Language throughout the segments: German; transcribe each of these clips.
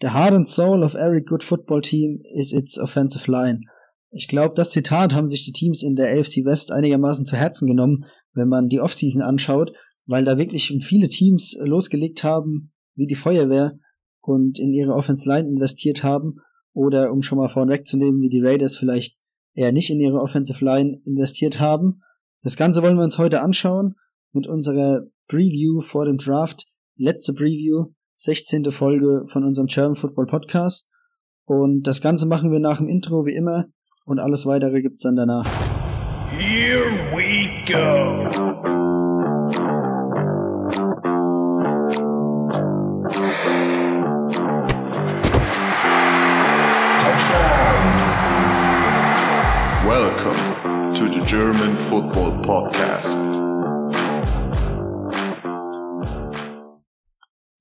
The heart and soul of every good football team is its offensive line. Ich glaube, das Zitat haben sich die Teams in der AFC West einigermaßen zu Herzen genommen, wenn man die Offseason anschaut, weil da wirklich viele Teams losgelegt haben, wie die Feuerwehr und in ihre Offense Line investiert haben oder um schon mal vorwegzunehmen, wie die Raiders vielleicht eher nicht in ihre Offensive Line investiert haben. Das Ganze wollen wir uns heute anschauen mit unserer Preview vor dem Draft, letzte Preview, 16. Folge von unserem German Football Podcast. Und das Ganze machen wir nach dem Intro wie immer und alles weitere gibt's dann danach. Here we go. Welcome to the German Football Podcast.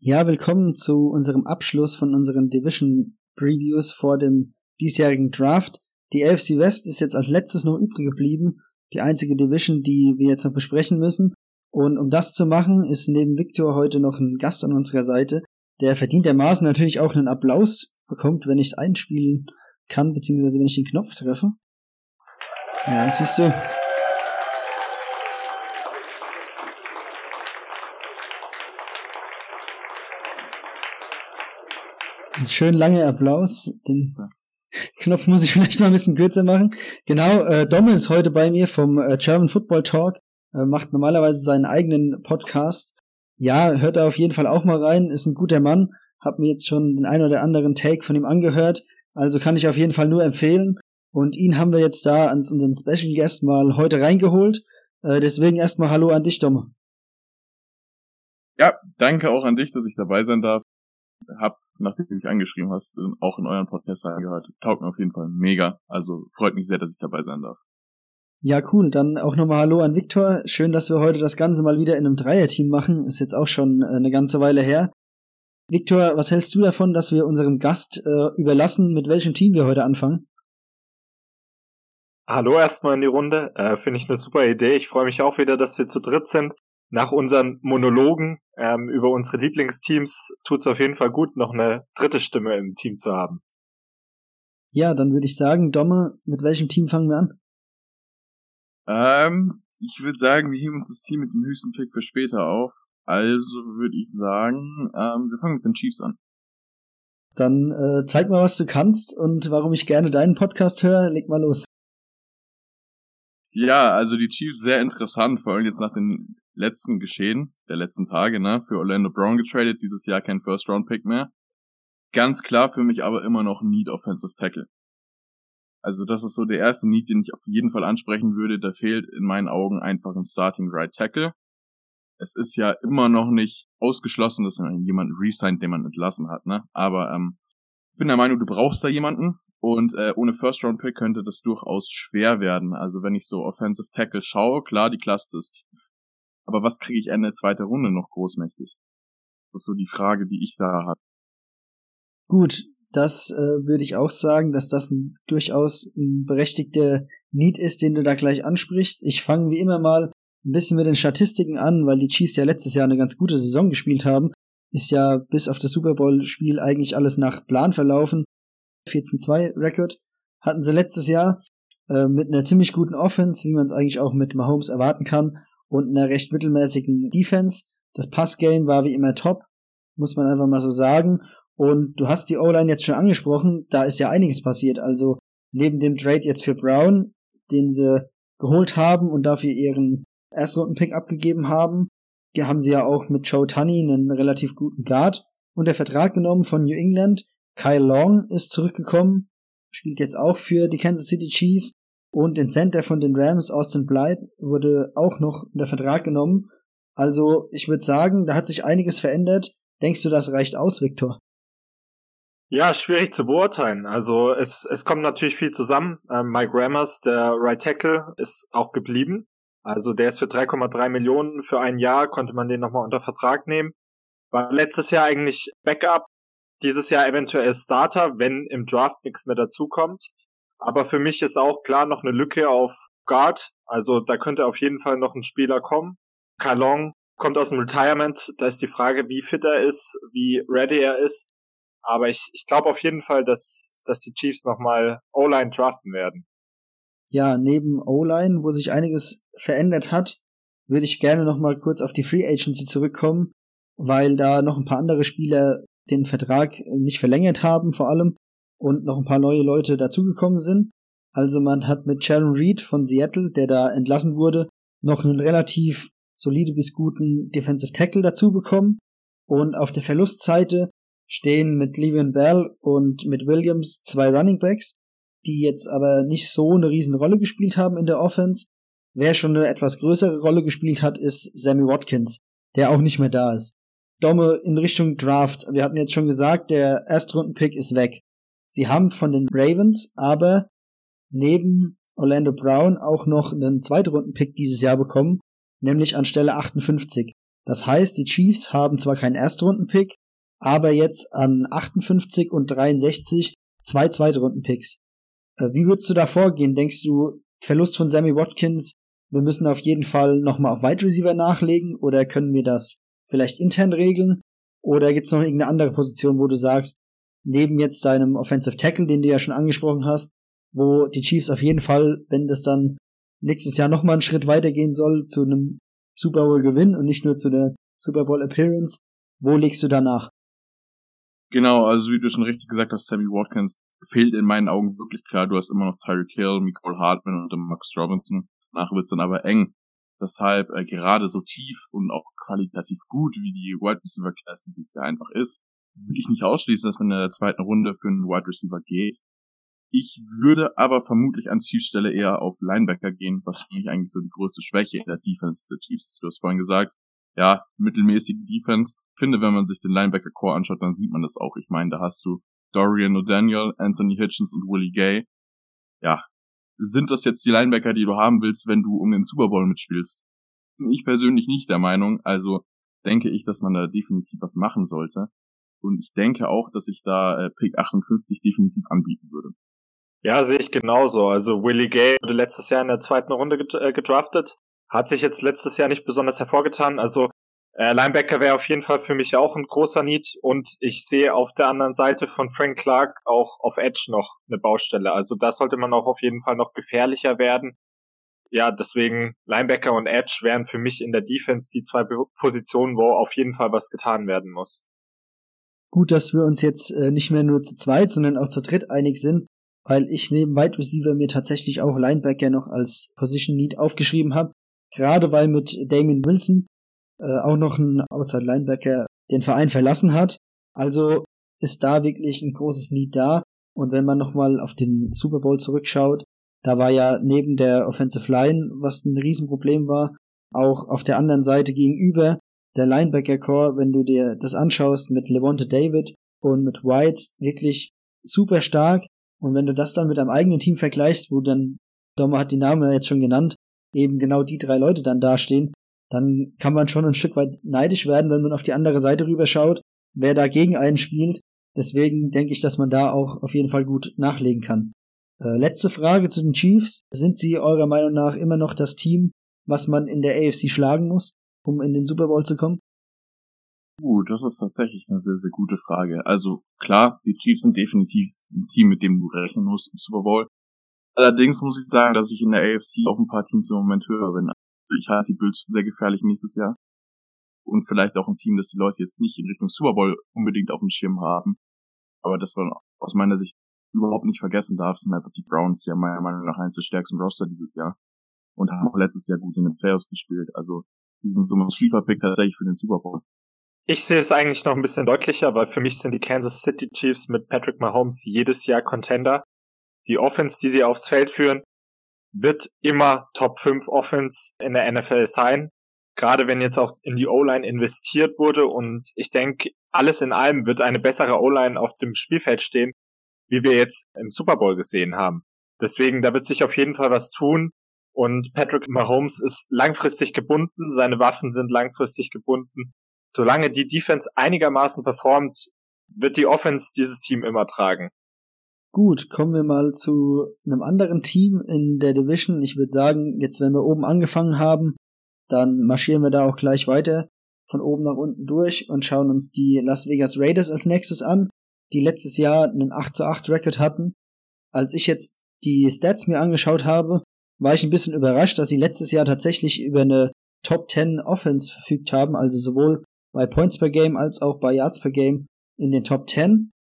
Ja, willkommen zu unserem Abschluss von unseren Division Previews vor dem diesjährigen Draft. Die AFC West ist jetzt als letztes noch übrig geblieben, die einzige Division, die wir jetzt noch besprechen müssen. Und um das zu machen, ist neben Victor heute noch ein Gast an unserer Seite, der verdientermaßen natürlich auch einen Applaus bekommt, wenn ich es einspielen kann, beziehungsweise wenn ich den Knopf treffe. Ja, siehst du. Ein schön langer Applaus. Den Knopf muss ich vielleicht mal ein bisschen kürzer machen. Genau, äh, Domme ist heute bei mir vom äh, German Football Talk, äh, macht normalerweise seinen eigenen Podcast. Ja, hört da auf jeden Fall auch mal rein, ist ein guter Mann. Hab mir jetzt schon den ein oder anderen Take von ihm angehört. Also kann ich auf jeden Fall nur empfehlen. Und ihn haben wir jetzt da als unseren Special Guest mal heute reingeholt. Äh, deswegen erstmal Hallo an dich, Domme. Ja, danke auch an dich, dass ich dabei sein darf. Hab, nachdem du mich angeschrieben hast, auch in euren Podcast reingehört. Taugt mir auf jeden Fall mega. Also freut mich sehr, dass ich dabei sein darf. Ja, cool. Dann auch nochmal Hallo an Viktor. Schön, dass wir heute das Ganze mal wieder in einem Dreierteam machen. Ist jetzt auch schon äh, eine ganze Weile her. Viktor, was hältst du davon, dass wir unserem Gast äh, überlassen, mit welchem Team wir heute anfangen? Hallo erstmal in die Runde. Äh, Finde ich eine super Idee. Ich freue mich auch wieder, dass wir zu dritt sind. Nach unseren Monologen ähm, über unsere Lieblingsteams tut es auf jeden Fall gut, noch eine dritte Stimme im Team zu haben. Ja, dann würde ich sagen, Domme, mit welchem Team fangen wir an? Ähm, ich würde sagen, wir heben uns das Team mit dem höchsten Pick für später auf. Also würde ich sagen, ähm, wir fangen mit den Chiefs an. Dann äh, zeig mal, was du kannst und warum ich gerne deinen Podcast höre. Leg mal los. Ja, also die Chiefs sehr interessant, vor allem jetzt nach den letzten Geschehen der letzten Tage, ne? Für Orlando Brown getradet, dieses Jahr kein First-Round-Pick mehr. Ganz klar für mich aber immer noch Need Offensive Tackle. Also das ist so der erste Need, den ich auf jeden Fall ansprechen würde. Da fehlt in meinen Augen einfach ein Starting Right Tackle. Es ist ja immer noch nicht ausgeschlossen, dass man jemanden resigned, den man entlassen hat, ne? Aber ähm, ich bin der Meinung, du brauchst da jemanden. Und äh, ohne First-Round-Pick könnte das durchaus schwer werden. Also wenn ich so Offensive Tackle schaue, klar, die Klasse ist tief. Aber was kriege ich Ende zweiter Runde noch großmächtig? Das ist so die Frage, die ich da habe. Gut, das äh, würde ich auch sagen, dass das ein, durchaus ein berechtigter Need ist, den du da gleich ansprichst. Ich fange wie immer mal ein bisschen mit den Statistiken an, weil die Chiefs ja letztes Jahr eine ganz gute Saison gespielt haben. Ist ja bis auf das Super Bowl-Spiel eigentlich alles nach Plan verlaufen. 14-2 Record hatten sie letztes Jahr äh, mit einer ziemlich guten Offense, wie man es eigentlich auch mit Mahomes erwarten kann, und einer recht mittelmäßigen Defense. Das Passgame war wie immer top, muss man einfach mal so sagen. Und du hast die O-Line jetzt schon angesprochen, da ist ja einiges passiert. Also neben dem Trade jetzt für Brown, den sie geholt haben und dafür ihren Erstrunden-Pick abgegeben haben, haben sie ja auch mit Joe Tunney einen relativ guten Guard und der Vertrag genommen von New England, Kyle Long ist zurückgekommen, spielt jetzt auch für die Kansas City Chiefs und den Center von den Rams, Austin Blythe, wurde auch noch in der Vertrag genommen. Also ich würde sagen, da hat sich einiges verändert. Denkst du, das reicht aus, Victor? Ja, schwierig zu beurteilen. Also es, es kommt natürlich viel zusammen. Ähm, Mike Rammers, der Right Tackle, ist auch geblieben. Also der ist für 3,3 Millionen für ein Jahr, konnte man den nochmal unter Vertrag nehmen. War letztes Jahr eigentlich Backup, dieses Jahr eventuell Starter, wenn im Draft nichts mehr dazukommt. Aber für mich ist auch klar noch eine Lücke auf Guard. Also da könnte auf jeden Fall noch ein Spieler kommen. Kalong kommt aus dem Retirement. Da ist die Frage, wie fit er ist, wie ready er ist. Aber ich, ich glaube auf jeden Fall, dass, dass die Chiefs nochmal O-Line draften werden. Ja, neben O-Line, wo sich einiges verändert hat, würde ich gerne nochmal kurz auf die Free Agency zurückkommen, weil da noch ein paar andere Spieler den Vertrag nicht verlängert haben, vor allem, und noch ein paar neue Leute dazugekommen sind. Also man hat mit Sharon Reed von Seattle, der da entlassen wurde, noch einen relativ solide bis guten Defensive Tackle dazu bekommen. Und auf der Verlustseite stehen mit Le'Veon Bell und mit Williams zwei Running Backs, die jetzt aber nicht so eine riesen Rolle gespielt haben in der Offense. Wer schon eine etwas größere Rolle gespielt hat, ist Sammy Watkins, der auch nicht mehr da ist. Domme in Richtung Draft. Wir hatten jetzt schon gesagt, der Erstrunden-Pick ist weg. Sie haben von den Ravens aber neben Orlando Brown auch noch einen Zweitrunden-Pick dieses Jahr bekommen, nämlich an Stelle 58. Das heißt, die Chiefs haben zwar keinen Erstrunden-Pick, aber jetzt an 58 und 63 zwei Zweitrunden-Picks. Äh, wie würdest du da vorgehen? Denkst du, Verlust von Sammy Watkins, wir müssen auf jeden Fall nochmal auf Wide Receiver nachlegen oder können wir das vielleicht intern regeln? Oder gibt es noch irgendeine andere Position, wo du sagst, neben jetzt deinem Offensive Tackle, den du ja schon angesprochen hast, wo die Chiefs auf jeden Fall, wenn das dann nächstes Jahr nochmal einen Schritt weitergehen soll, zu einem Super Bowl Gewinn und nicht nur zu der Super Bowl Appearance, wo legst du danach? Genau, also wie du schon richtig gesagt hast, Sammy Watkins fehlt in meinen Augen wirklich klar. Du hast immer noch Tyreek Hill, Nicole Hartman und Max Robinson. Danach wird's dann aber eng. Deshalb äh, gerade so tief und auch qualitativ gut, wie die Wide Receiver Class dieses Jahr einfach ist, würde ich nicht ausschließen, dass man in der zweiten Runde für einen Wide Receiver geht. Ich würde aber vermutlich an Chiefs Stelle eher auf Linebacker gehen, was für mich eigentlich so die größte Schwäche in der Defense der Chiefs ist. Du hast vorhin gesagt, ja, mittelmäßige Defense. Ich finde, wenn man sich den Linebacker-Core anschaut, dann sieht man das auch. Ich meine, da hast du Dorian O'Daniel, Anthony Hitchens und Willie Gay. Ja, sind das jetzt die Linebacker, die du haben willst, wenn du um den Super Bowl mitspielst? Ich persönlich nicht der Meinung. Also denke ich, dass man da definitiv was machen sollte. Und ich denke auch, dass ich da äh, Pick 58 definitiv anbieten würde. Ja, sehe ich genauso. Also Willie Gay wurde letztes Jahr in der zweiten Runde äh, gedraftet, hat sich jetzt letztes Jahr nicht besonders hervorgetan. Also äh, Linebacker wäre auf jeden Fall für mich auch ein großer Need und ich sehe auf der anderen Seite von Frank Clark auch auf Edge noch eine Baustelle. Also da sollte man auch auf jeden Fall noch gefährlicher werden. Ja, deswegen Linebacker und Edge wären für mich in der Defense die zwei Positionen, wo auf jeden Fall was getan werden muss. Gut, dass wir uns jetzt äh, nicht mehr nur zu zweit, sondern auch zu dritt einig sind weil ich neben Wide Receiver mir tatsächlich auch Linebacker noch als Position Need aufgeschrieben habe. Gerade weil mit Damien Wilson äh, auch noch ein Outside Linebacker den Verein verlassen hat. Also ist da wirklich ein großes Need da. Und wenn man nochmal auf den Super Bowl zurückschaut, da war ja neben der Offensive Line, was ein Riesenproblem war, auch auf der anderen Seite gegenüber der Linebacker Core, wenn du dir das anschaust mit Levante David und mit White, wirklich super stark. Und wenn du das dann mit deinem eigenen Team vergleichst, wo dann, Dommer hat die Namen jetzt schon genannt, eben genau die drei Leute dann dastehen, dann kann man schon ein Stück weit neidisch werden, wenn man auf die andere Seite rüberschaut, wer da gegen einen spielt. Deswegen denke ich, dass man da auch auf jeden Fall gut nachlegen kann. Äh, letzte Frage zu den Chiefs. Sind sie eurer Meinung nach immer noch das Team, was man in der AFC schlagen muss, um in den Super Bowl zu kommen? Uh, das ist tatsächlich eine sehr, sehr gute Frage. Also klar, die Chiefs sind definitiv ein Team, mit dem du rechnen musst im Super Bowl. Allerdings muss ich sagen, dass ich in der AFC auf ein paar Teams im Moment höher bin. Also ich halte die Bills sehr gefährlich nächstes Jahr. Und vielleicht auch ein Team, das die Leute jetzt nicht in Richtung Super Bowl unbedingt auf dem Schirm haben. Aber das man aus meiner Sicht überhaupt nicht vergessen darf, sind einfach die Browns, die haben meiner Meinung nach eins der stärksten Roster dieses Jahr. Und haben auch letztes Jahr gut in den Playoffs gespielt. Also, die sind so ein Sleeper-Pick tatsächlich für den Super Bowl. Ich sehe es eigentlich noch ein bisschen deutlicher, weil für mich sind die Kansas City Chiefs mit Patrick Mahomes jedes Jahr Contender. Die Offense, die sie aufs Feld führen, wird immer Top 5 Offense in der NFL sein. Gerade wenn jetzt auch in die O-Line investiert wurde und ich denke, alles in allem wird eine bessere O-Line auf dem Spielfeld stehen, wie wir jetzt im Super Bowl gesehen haben. Deswegen, da wird sich auf jeden Fall was tun. Und Patrick Mahomes ist langfristig gebunden, seine Waffen sind langfristig gebunden solange die Defense einigermaßen performt, wird die Offense dieses Team immer tragen. Gut, kommen wir mal zu einem anderen Team in der Division. Ich würde sagen, jetzt wenn wir oben angefangen haben, dann marschieren wir da auch gleich weiter von oben nach unten durch und schauen uns die Las Vegas Raiders als nächstes an. die letztes Jahr einen 8 zu 8 Record hatten. Als ich jetzt die Stats mir angeschaut habe, war ich ein bisschen überrascht, dass sie letztes Jahr tatsächlich über eine Top 10 Offense verfügt haben, also sowohl bei Points per Game als auch bei Yards per Game in den Top 10.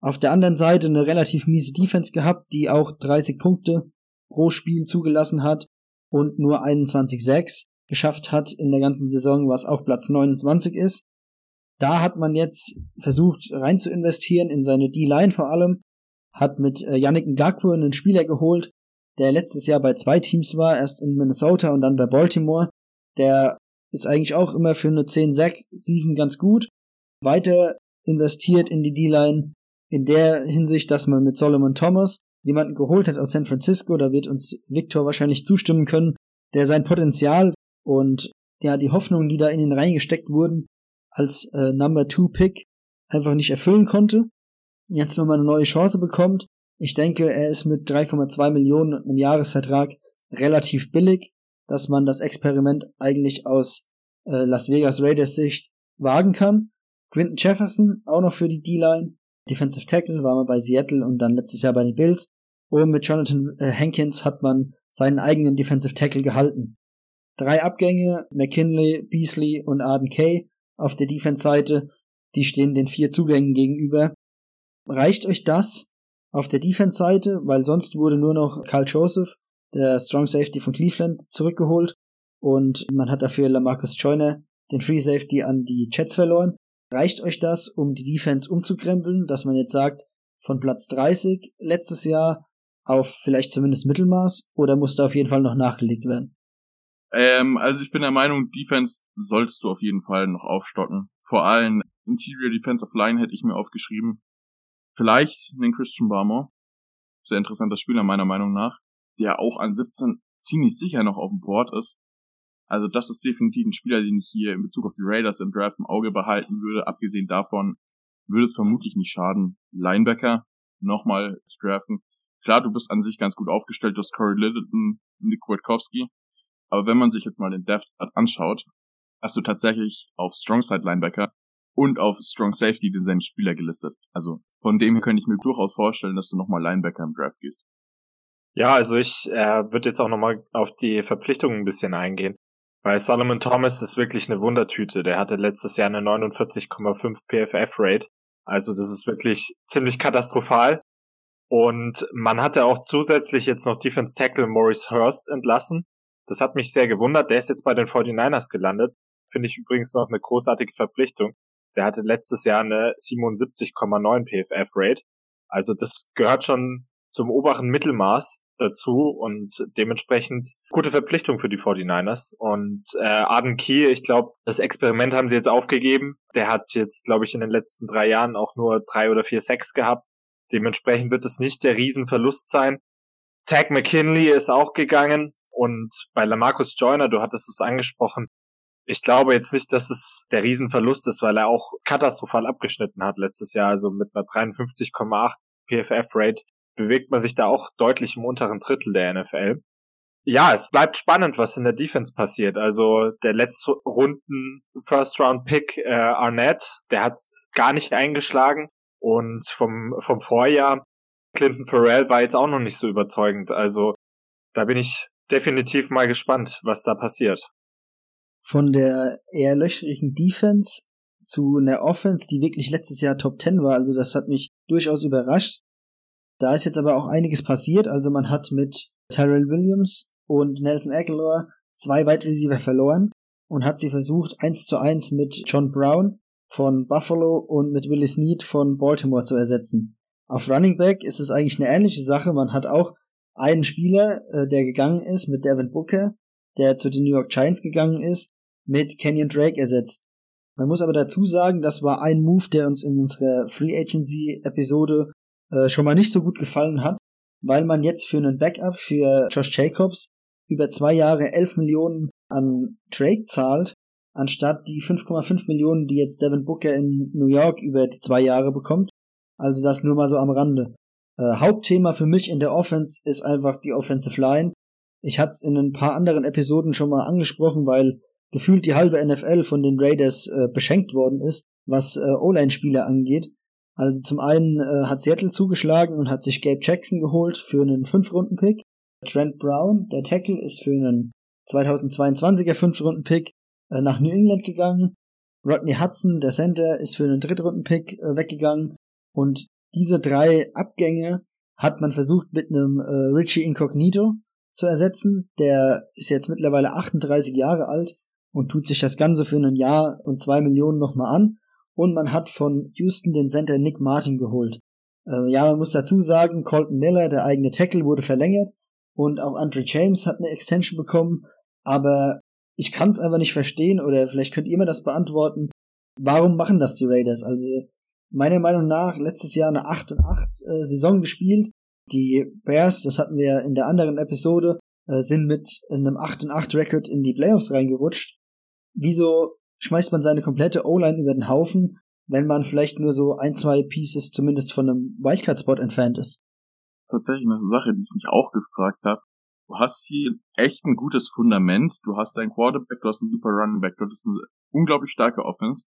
Auf der anderen Seite eine relativ miese Defense gehabt, die auch 30 Punkte pro Spiel zugelassen hat und nur 21-6 geschafft hat in der ganzen Saison, was auch Platz 29 ist. Da hat man jetzt versucht rein zu investieren in seine D-Line vor allem, hat mit äh, Yannick Ngakwe einen Spieler geholt, der letztes Jahr bei zwei Teams war, erst in Minnesota und dann bei Baltimore. Der ist eigentlich auch immer für eine 10-Sack-Season ganz gut. Weiter investiert in die D-Line in der Hinsicht, dass man mit Solomon Thomas jemanden geholt hat aus San Francisco. Da wird uns Victor wahrscheinlich zustimmen können, der sein Potenzial und ja, die Hoffnungen, die da in ihn reingesteckt wurden, als äh, Number Two Pick einfach nicht erfüllen konnte. Jetzt nochmal eine neue Chance bekommt. Ich denke, er ist mit 3,2 Millionen im Jahresvertrag relativ billig, dass man das Experiment eigentlich aus äh, Las Vegas Raiders Sicht wagen kann. Quinton Jefferson auch noch für die D-Line. Defensive Tackle war man bei Seattle und dann letztes Jahr bei den Bills. Und mit Jonathan äh, Hankins hat man seinen eigenen Defensive Tackle gehalten. Drei Abgänge, McKinley, Beasley und Arden Kay auf der Defense-Seite, die stehen den vier Zugängen gegenüber. Reicht euch das auf der Defense-Seite, weil sonst wurde nur noch Carl Joseph, der Strong Safety von Cleveland, zurückgeholt und man hat dafür Lamarcus Joyner, den Free Safety, an die Jets verloren. Reicht euch das, um die Defense umzukrempeln, dass man jetzt sagt, von Platz 30 letztes Jahr auf vielleicht zumindest Mittelmaß oder muss da auf jeden Fall noch nachgelegt werden? Ähm, also ich bin der Meinung, Defense solltest du auf jeden Fall noch aufstocken. Vor allem Interior Defensive Line hätte ich mir aufgeschrieben. Vielleicht einen Christian Barmore. Sehr interessanter Spieler meiner Meinung nach. Der auch an 17 ziemlich sicher noch auf dem Board ist. Also das ist definitiv ein Spieler, den ich hier in Bezug auf die Raiders im Draft im Auge behalten würde. Abgesehen davon würde es vermutlich nicht schaden, Linebacker nochmal zu draften. Klar, du bist an sich ganz gut aufgestellt, du hast Corey Littleton, Nick Kwiatkowski. Aber wenn man sich jetzt mal den Depth anschaut, hast du tatsächlich auf Strongside Linebacker und auf Strong Safety denselben Spieler gelistet. Also von dem könnte ich mir durchaus vorstellen, dass du nochmal Linebacker im Draft gehst. Ja, also ich äh, würde jetzt auch nochmal auf die Verpflichtungen ein bisschen eingehen. Weil Solomon Thomas ist wirklich eine Wundertüte. Der hatte letztes Jahr eine 49,5 PFF-Rate. Also das ist wirklich ziemlich katastrophal. Und man hatte auch zusätzlich jetzt noch Defense Tackle Maurice Hurst entlassen. Das hat mich sehr gewundert. Der ist jetzt bei den 49ers gelandet. Finde ich übrigens noch eine großartige Verpflichtung. Der hatte letztes Jahr eine 77,9 PFF-Rate. Also das gehört schon zum oberen Mittelmaß dazu und dementsprechend gute Verpflichtung für die 49ers. Und äh, Arden Key, ich glaube, das Experiment haben sie jetzt aufgegeben. Der hat jetzt, glaube ich, in den letzten drei Jahren auch nur drei oder vier Sex gehabt. Dementsprechend wird es nicht der Riesenverlust sein. Tag McKinley ist auch gegangen und bei Lamarcus Joyner, du hattest es angesprochen, ich glaube jetzt nicht, dass es der Riesenverlust ist, weil er auch katastrophal abgeschnitten hat letztes Jahr, also mit einer 53,8 PFF-Rate bewegt man sich da auch deutlich im unteren Drittel der NFL. Ja, es bleibt spannend, was in der Defense passiert. Also der letzte Runden First Round Pick äh, Arnett, der hat gar nicht eingeschlagen und vom vom Vorjahr Clinton Farrell war jetzt auch noch nicht so überzeugend. Also da bin ich definitiv mal gespannt, was da passiert. Von der eher löchrigen Defense zu einer Offense, die wirklich letztes Jahr Top 10 war, also das hat mich durchaus überrascht. Da ist jetzt aber auch einiges passiert. Also man hat mit Tyrell Williams und Nelson Aguilar zwei Wide Receiver verloren und hat sie versucht, eins zu eins mit John Brown von Buffalo und mit Willis Need von Baltimore zu ersetzen. Auf Running Back ist es eigentlich eine ähnliche Sache. Man hat auch einen Spieler, äh, der gegangen ist mit Devin Booker, der zu den New York Giants gegangen ist, mit Kenyon Drake ersetzt. Man muss aber dazu sagen, das war ein Move, der uns in unserer Free Agency Episode äh, schon mal nicht so gut gefallen hat, weil man jetzt für einen Backup für Josh Jacobs über zwei Jahre 11 Millionen an Drake zahlt, anstatt die 5,5 Millionen, die jetzt Devin Booker in New York über zwei Jahre bekommt. Also das nur mal so am Rande. Äh, Hauptthema für mich in der Offense ist einfach die Offensive Line. Ich hatte es in ein paar anderen Episoden schon mal angesprochen, weil gefühlt die halbe NFL von den Raiders äh, beschenkt worden ist, was äh, O-Line-Spieler angeht. Also zum einen äh, hat Seattle zugeschlagen und hat sich Gabe Jackson geholt für einen 5-Runden-Pick. Trent Brown, der Tackle, ist für einen 2022er 5-Runden-Pick äh, nach New England gegangen. Rodney Hudson, der Center, ist für einen Drittrunden-Pick äh, weggegangen. Und diese drei Abgänge hat man versucht mit einem äh, Richie Incognito zu ersetzen. Der ist jetzt mittlerweile 38 Jahre alt und tut sich das Ganze für ein Jahr und zwei Millionen nochmal an. Und man hat von Houston den Center Nick Martin geholt. Äh, ja, man muss dazu sagen, Colton Miller, der eigene Tackle, wurde verlängert und auch Andre James hat eine Extension bekommen. Aber ich kann es einfach nicht verstehen oder vielleicht könnt ihr mir das beantworten. Warum machen das die Raiders? Also meiner Meinung nach letztes Jahr eine 8 und 8 äh, Saison gespielt. Die Bears, das hatten wir in der anderen Episode, äh, sind mit einem 8 und 8 Record in die Playoffs reingerutscht. Wieso schmeißt man seine komplette O-Line über den Haufen, wenn man vielleicht nur so ein, zwei Pieces zumindest von einem Wildcard-Spot entfernt ist? Tatsächlich eine Sache, die ich mich auch gefragt habe. Du hast hier echt ein gutes Fundament. Du hast einen Quarterback, du hast einen super Running Back, du hast eine unglaublich starke Offense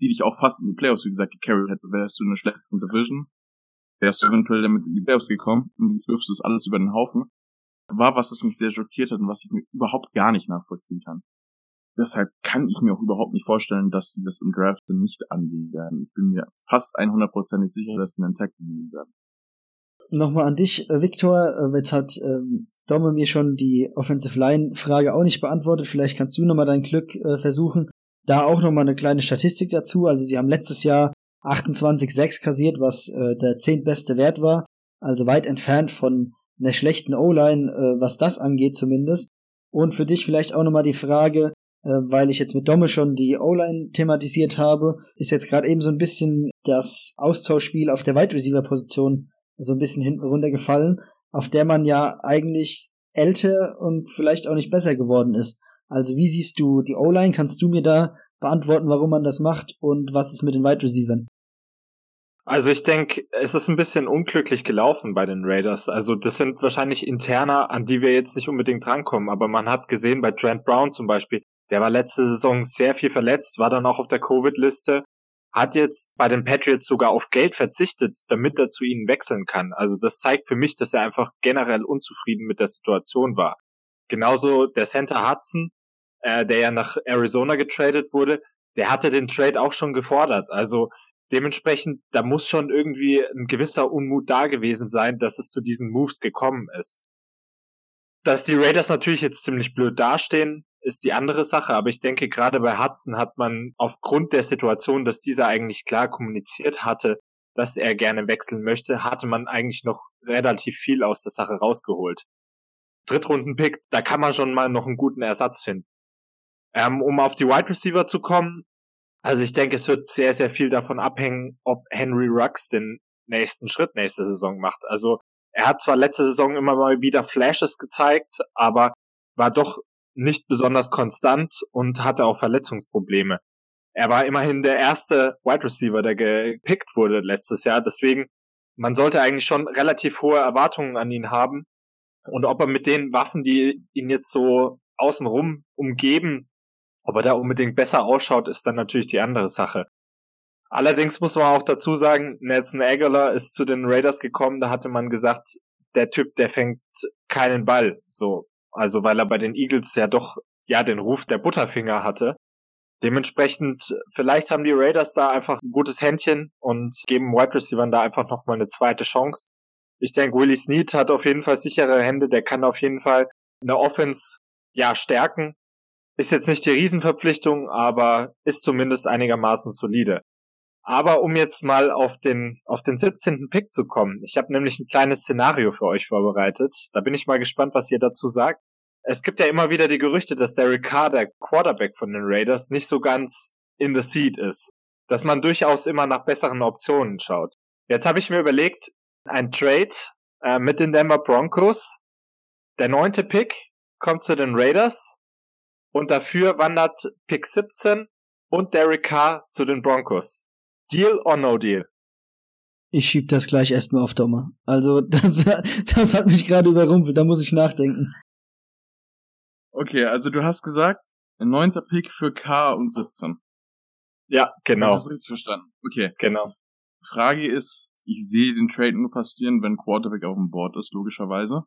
die dich auch fast in die Playoffs, wie gesagt, gecarried hätte, wärst du in einer schlechteren Division, wärst du eventuell damit in die Playoffs gekommen und jetzt wirfst du es alles über den Haufen. War was, das mich sehr schockiert hat und was ich mir überhaupt gar nicht nachvollziehen kann. Deshalb kann ich mir auch überhaupt nicht vorstellen, dass sie das im Draft nicht angehen werden. Ich bin mir fast 100% sicher, dass sie einen Tag nehmen werden. Nochmal an dich, äh, Victor. Äh, jetzt hat ähm, Domme mir schon die Offensive Line Frage auch nicht beantwortet. Vielleicht kannst du nochmal dein Glück äh, versuchen. Da auch nochmal eine kleine Statistik dazu. Also sie haben letztes Jahr 28,6 kassiert, was äh, der zehntbeste Wert war. Also weit entfernt von einer schlechten O-Line, äh, was das angeht zumindest. Und für dich vielleicht auch nochmal die Frage, weil ich jetzt mit Domme schon die O-Line thematisiert habe, ist jetzt gerade eben so ein bisschen das Austauschspiel auf der Wide Receiver Position so ein bisschen hinten runtergefallen, auf der man ja eigentlich älter und vielleicht auch nicht besser geworden ist. Also wie siehst du die O-Line? Kannst du mir da beantworten, warum man das macht und was ist mit den Wide Receivers? Also ich denke, es ist ein bisschen unglücklich gelaufen bei den Raiders. Also das sind wahrscheinlich interner, an die wir jetzt nicht unbedingt drankommen. Aber man hat gesehen bei Trent Brown zum Beispiel, der war letzte Saison sehr viel verletzt, war dann auch auf der Covid-Liste, hat jetzt bei den Patriots sogar auf Geld verzichtet, damit er zu ihnen wechseln kann. Also das zeigt für mich, dass er einfach generell unzufrieden mit der Situation war. Genauso der Center Hudson, äh, der ja nach Arizona getradet wurde, der hatte den Trade auch schon gefordert. Also dementsprechend, da muss schon irgendwie ein gewisser Unmut da gewesen sein, dass es zu diesen Moves gekommen ist. Dass die Raiders natürlich jetzt ziemlich blöd dastehen, ist die andere Sache, aber ich denke, gerade bei Hudson hat man aufgrund der Situation, dass dieser eigentlich klar kommuniziert hatte, dass er gerne wechseln möchte, hatte man eigentlich noch relativ viel aus der Sache rausgeholt. Drittrunden-Pick, da kann man schon mal noch einen guten Ersatz finden. Ähm, um auf die Wide Receiver zu kommen, also ich denke, es wird sehr, sehr viel davon abhängen, ob Henry Rux den nächsten Schritt nächste Saison macht. Also er hat zwar letzte Saison immer mal wieder Flashes gezeigt, aber war doch nicht besonders konstant und hatte auch Verletzungsprobleme. Er war immerhin der erste Wide Receiver, der gepickt wurde letztes Jahr. Deswegen, man sollte eigentlich schon relativ hohe Erwartungen an ihn haben. Und ob er mit den Waffen, die ihn jetzt so außenrum umgeben, ob er da unbedingt besser ausschaut, ist dann natürlich die andere Sache. Allerdings muss man auch dazu sagen, Nelson Aguilar ist zu den Raiders gekommen, da hatte man gesagt, der Typ, der fängt keinen Ball, so. Also, weil er bei den Eagles ja doch, ja, den Ruf der Butterfinger hatte. Dementsprechend, vielleicht haben die Raiders da einfach ein gutes Händchen und geben Wide Receivers da einfach nochmal eine zweite Chance. Ich denke, Willie Snead hat auf jeden Fall sichere Hände, der kann auf jeden Fall eine Offense, ja, stärken ist jetzt nicht die Riesenverpflichtung, aber ist zumindest einigermaßen solide. Aber um jetzt mal auf den, auf den 17. Pick zu kommen, ich habe nämlich ein kleines Szenario für euch vorbereitet. Da bin ich mal gespannt, was ihr dazu sagt. Es gibt ja immer wieder die Gerüchte, dass Derek Carr, der Quarterback von den Raiders, nicht so ganz in the seat ist. Dass man durchaus immer nach besseren Optionen schaut. Jetzt habe ich mir überlegt, ein Trade äh, mit den Denver Broncos. Der neunte Pick kommt zu den Raiders und dafür wandert Pick 17 und Derek Carr zu den Broncos. Deal or no deal? Ich schieb das gleich erstmal auf Dommer. Also, das, das hat mich gerade überrumpelt, da muss ich nachdenken. Okay, also du hast gesagt, ein neunter Pick für K und 17. Ja, genau. Das richtig verstanden. Okay. Genau. Frage ist, ich sehe den Trade nur passieren, wenn Quarterback auf dem Board ist, logischerweise.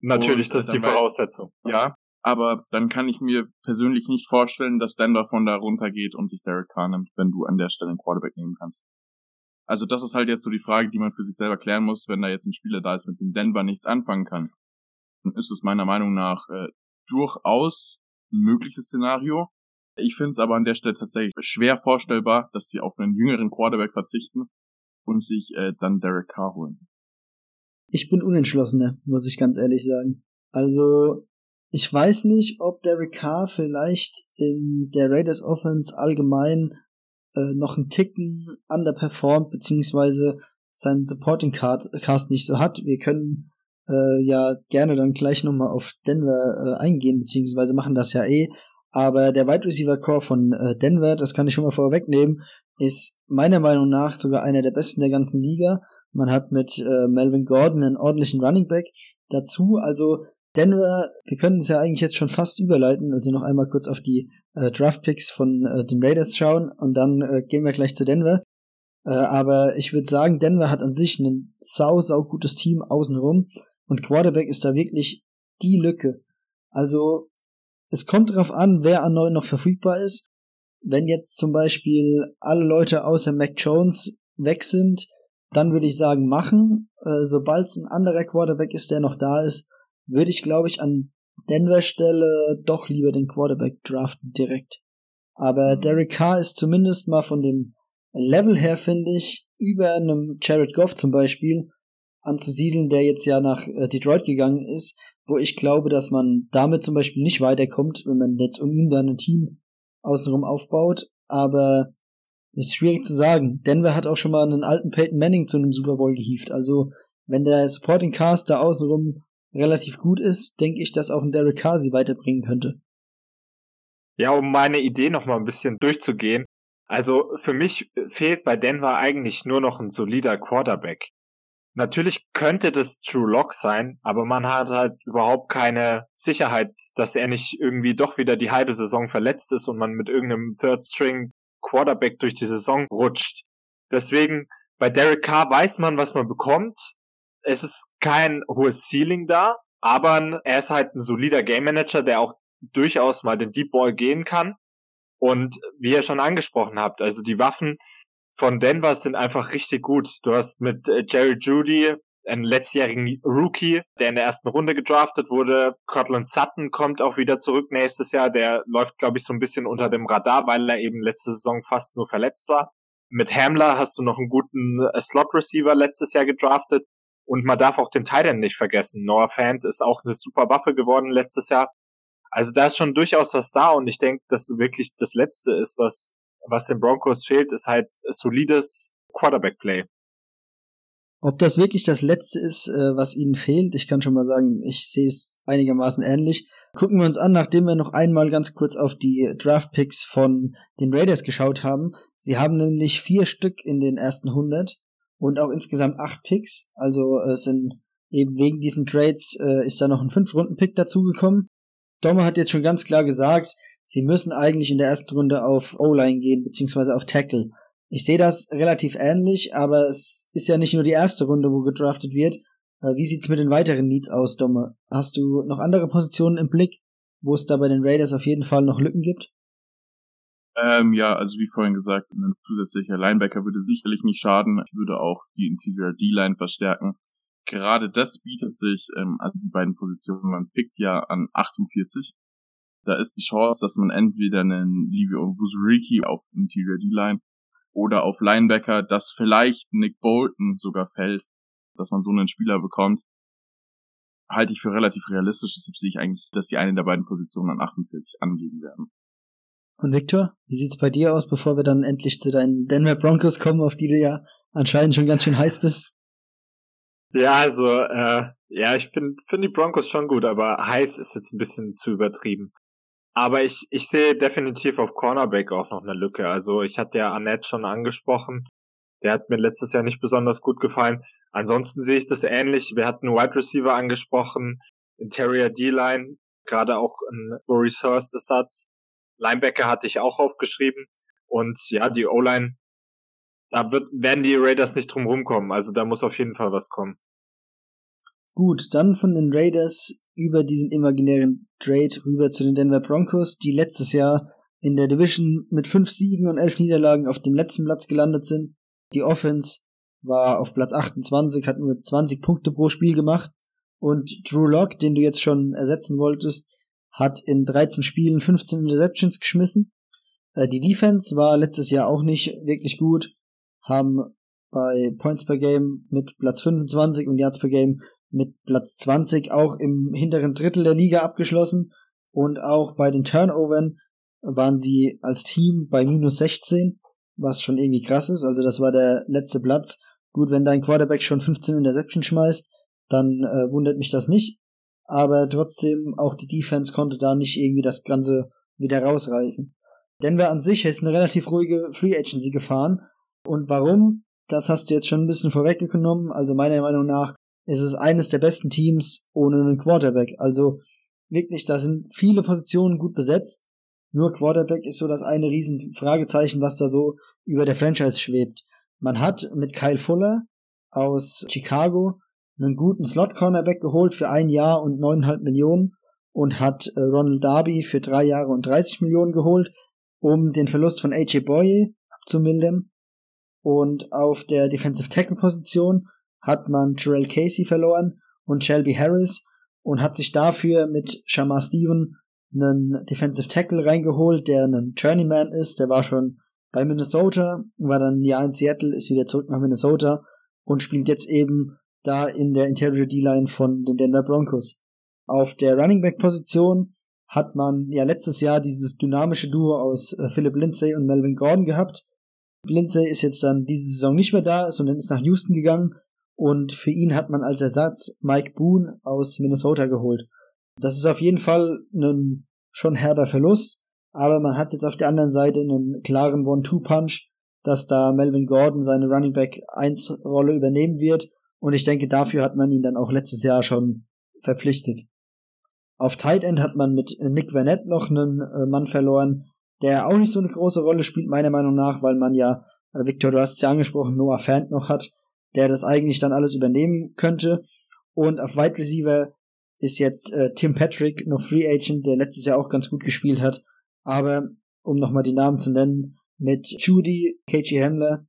Natürlich, Und, das ist die Voraussetzung. Ja, aber dann kann ich mir persönlich nicht vorstellen, dass Denver von da runtergeht und sich Derek Carr nimmt, wenn du an der Stelle einen Quarterback nehmen kannst. Also das ist halt jetzt so die Frage, die man für sich selber klären muss, wenn da jetzt ein Spieler da ist, mit dem Denver nichts anfangen kann. Dann ist es meiner Meinung nach äh, durchaus ein mögliches Szenario. Ich finde es aber an der Stelle tatsächlich schwer vorstellbar, dass sie auf einen jüngeren Quarterback verzichten und sich äh, dann Derek Carr holen. Ich bin unentschlossener, muss ich ganz ehrlich sagen. Also, ich weiß nicht, ob Derek Carr vielleicht in der Raiders Offense allgemein äh, noch einen Ticken underperformt, beziehungsweise seinen Supporting Card Cast nicht so hat. Wir können äh, ja gerne dann gleich nochmal auf Denver äh, eingehen, beziehungsweise machen das ja eh. Aber der Wide Receiver Core von äh, Denver, das kann ich schon mal vorwegnehmen, ist meiner Meinung nach sogar einer der besten der ganzen Liga. Man hat mit äh, Melvin Gordon einen ordentlichen Running Back dazu. Also Denver, wir können es ja eigentlich jetzt schon fast überleiten, also noch einmal kurz auf die äh, Draft Picks von äh, den Raiders schauen und dann äh, gehen wir gleich zu Denver. Äh, aber ich würde sagen, Denver hat an sich ein sau, sau gutes Team außenrum und Quarterback ist da wirklich die Lücke. Also es kommt darauf an, wer an neu noch verfügbar ist. Wenn jetzt zum Beispiel alle Leute außer Mac Jones weg sind, dann würde ich sagen, machen. Äh, Sobald es ein anderer Quarterback ist, der noch da ist, würde ich, glaube ich, an Denver Stelle doch lieber den Quarterback draften direkt. Aber Mhm. Derek Carr ist zumindest mal von dem Level her, finde ich, über einem Jared Goff zum Beispiel anzusiedeln, der jetzt ja nach äh, Detroit gegangen ist, wo ich glaube, dass man damit zum Beispiel nicht weiterkommt, wenn man jetzt um ihn dann ein Team außenrum aufbaut. Aber es ist schwierig zu sagen. Denver hat auch schon mal einen alten Peyton Manning zu einem Super Bowl gehievt. Also wenn der Supporting Cast da außenrum relativ gut ist, denke ich, dass auch ein Derek Carr sie weiterbringen könnte. Ja, um meine Idee noch mal ein bisschen durchzugehen. Also für mich fehlt bei Denver eigentlich nur noch ein solider Quarterback. Natürlich könnte das True Lock sein, aber man hat halt überhaupt keine Sicherheit, dass er nicht irgendwie doch wieder die halbe Saison verletzt ist und man mit irgendeinem Third String Quarterback durch die Saison rutscht. Deswegen bei Derek Carr weiß man, was man bekommt. Es ist kein hohes Ceiling da, aber er ist halt ein solider Game Manager, der auch durchaus mal den Deep Ball gehen kann. Und wie ihr schon angesprochen habt, also die Waffen von Denver sind einfach richtig gut. Du hast mit äh, Jerry Judy einen letztjährigen Rookie, der in der ersten Runde gedraftet wurde. Cortland Sutton kommt auch wieder zurück nächstes Jahr. Der läuft, glaube ich, so ein bisschen unter dem Radar, weil er eben letzte Saison fast nur verletzt war. Mit Hamler hast du noch einen guten äh, Slot-Receiver letztes Jahr gedraftet. Und man darf auch den Titan nicht vergessen. Noah Fant ist auch eine super Waffe geworden letztes Jahr. Also da ist schon durchaus was da und ich denke, dass wirklich das Letzte ist, was, was den Broncos fehlt, ist halt solides Quarterback-Play. Ob das wirklich das Letzte ist, äh, was ihnen fehlt, ich kann schon mal sagen, ich sehe es einigermaßen ähnlich. Gucken wir uns an, nachdem wir noch einmal ganz kurz auf die Draft-Picks von den Raiders geschaut haben. Sie haben nämlich vier Stück in den ersten 100 und auch insgesamt acht Picks. Also es sind eben wegen diesen Trades äh, ist da noch ein Fünf-Runden-Pick dazugekommen. Domme hat jetzt schon ganz klar gesagt, sie müssen eigentlich in der ersten Runde auf O-Line gehen, beziehungsweise auf Tackle. Ich sehe das relativ ähnlich, aber es ist ja nicht nur die erste Runde, wo gedraftet wird. Äh, Wie sieht's mit den weiteren Needs aus, Domme? Hast du noch andere Positionen im Blick, wo es da bei den Raiders auf jeden Fall noch Lücken gibt? Ähm, ja, also wie vorhin gesagt, ein zusätzlicher Linebacker würde sicherlich nicht schaden. Ich würde auch die Interior D-Line verstärken. Gerade das bietet sich, ähm, also die beiden Positionen, man pickt ja an 48. Da ist die Chance, dass man entweder einen Livio Vusuriki auf Interior D-Line oder auf Linebacker, dass vielleicht Nick Bolton sogar fällt, dass man so einen Spieler bekommt, halte ich für relativ realistisch. Deshalb sehe ich eigentlich, dass die eine der beiden Positionen an 48 angeben werden. Und Victor, wie sieht's bei dir aus, bevor wir dann endlich zu deinen Denver Broncos kommen, auf die du ja anscheinend schon ganz schön heiß bist? Ja, also, äh, ja, ich finde find die Broncos schon gut, aber heiß ist jetzt ein bisschen zu übertrieben. Aber ich, ich sehe definitiv auf Cornerback auch noch eine Lücke. Also ich hatte ja Annette schon angesprochen. Der hat mir letztes Jahr nicht besonders gut gefallen. Ansonsten sehe ich das ähnlich. Wir hatten Wide Receiver angesprochen, Interior D-Line, gerade auch ein Maurice Hurst Ersatz. Linebacker hatte ich auch aufgeschrieben. Und ja, die O-Line, da wird, werden die Raiders nicht drum rumkommen. Also da muss auf jeden Fall was kommen. Gut, dann von den Raiders über diesen imaginären Trade rüber zu den Denver Broncos, die letztes Jahr in der Division mit fünf Siegen und elf Niederlagen auf dem letzten Platz gelandet sind. Die Offense war auf Platz 28, hat nur 20 Punkte pro Spiel gemacht. Und Drew Lock, den du jetzt schon ersetzen wolltest, hat in 13 Spielen 15 Interceptions geschmissen. Äh, die Defense war letztes Jahr auch nicht wirklich gut, haben bei Points per Game mit Platz 25 und Yards per Game mit Platz 20 auch im hinteren Drittel der Liga abgeschlossen und auch bei den Turnovern waren sie als Team bei minus 16, was schon irgendwie krass ist. Also das war der letzte Platz. Gut, wenn dein Quarterback schon 15 Interception schmeißt, dann äh, wundert mich das nicht. Aber trotzdem, auch die Defense konnte da nicht irgendwie das Ganze wieder rausreißen. Denver an sich ist eine relativ ruhige Free Agency gefahren. Und warum? Das hast du jetzt schon ein bisschen vorweggenommen. Also meiner Meinung nach ist es eines der besten Teams ohne einen Quarterback. Also wirklich, da sind viele Positionen gut besetzt. Nur Quarterback ist so das eine riesen Fragezeichen, was da so über der Franchise schwebt. Man hat mit Kyle Fuller aus Chicago einen guten Slot-Cornerback geholt für ein Jahr und neuneinhalb Millionen und hat äh, Ronald Darby für drei Jahre und 30 Millionen geholt, um den Verlust von AJ Boye abzumildern. Und auf der Defensive Tackle Position hat man Terrell Casey verloren und Shelby Harris und hat sich dafür mit Shamar Steven einen Defensive Tackle reingeholt, der ein Journeyman ist, der war schon bei Minnesota, war dann ein Jahr in Seattle, ist wieder zurück nach Minnesota und spielt jetzt eben da in der Interior D-Line von den Denver Broncos. Auf der Running Back Position hat man ja letztes Jahr dieses dynamische Duo aus äh, Philip Lindsay und Melvin Gordon gehabt. Lindsay ist jetzt dann diese Saison nicht mehr da, sondern ist nach Houston gegangen und für ihn hat man als Ersatz Mike Boone aus Minnesota geholt. Das ist auf jeden Fall ein schon herber Verlust, aber man hat jetzt auf der anderen Seite einen klaren One-Two-Punch, dass da Melvin Gordon seine Running Back 1 Rolle übernehmen wird und ich denke, dafür hat man ihn dann auch letztes Jahr schon verpflichtet. Auf Tight End hat man mit Nick Vanette noch einen äh, Mann verloren, der auch nicht so eine große Rolle spielt, meiner Meinung nach, weil man ja, äh, Victor, du hast es ja angesprochen, Noah Fant noch hat, der das eigentlich dann alles übernehmen könnte. Und auf Wide Receiver ist jetzt äh, Tim Patrick noch Free Agent, der letztes Jahr auch ganz gut gespielt hat. Aber um nochmal die Namen zu nennen, mit Judy, KG Hamler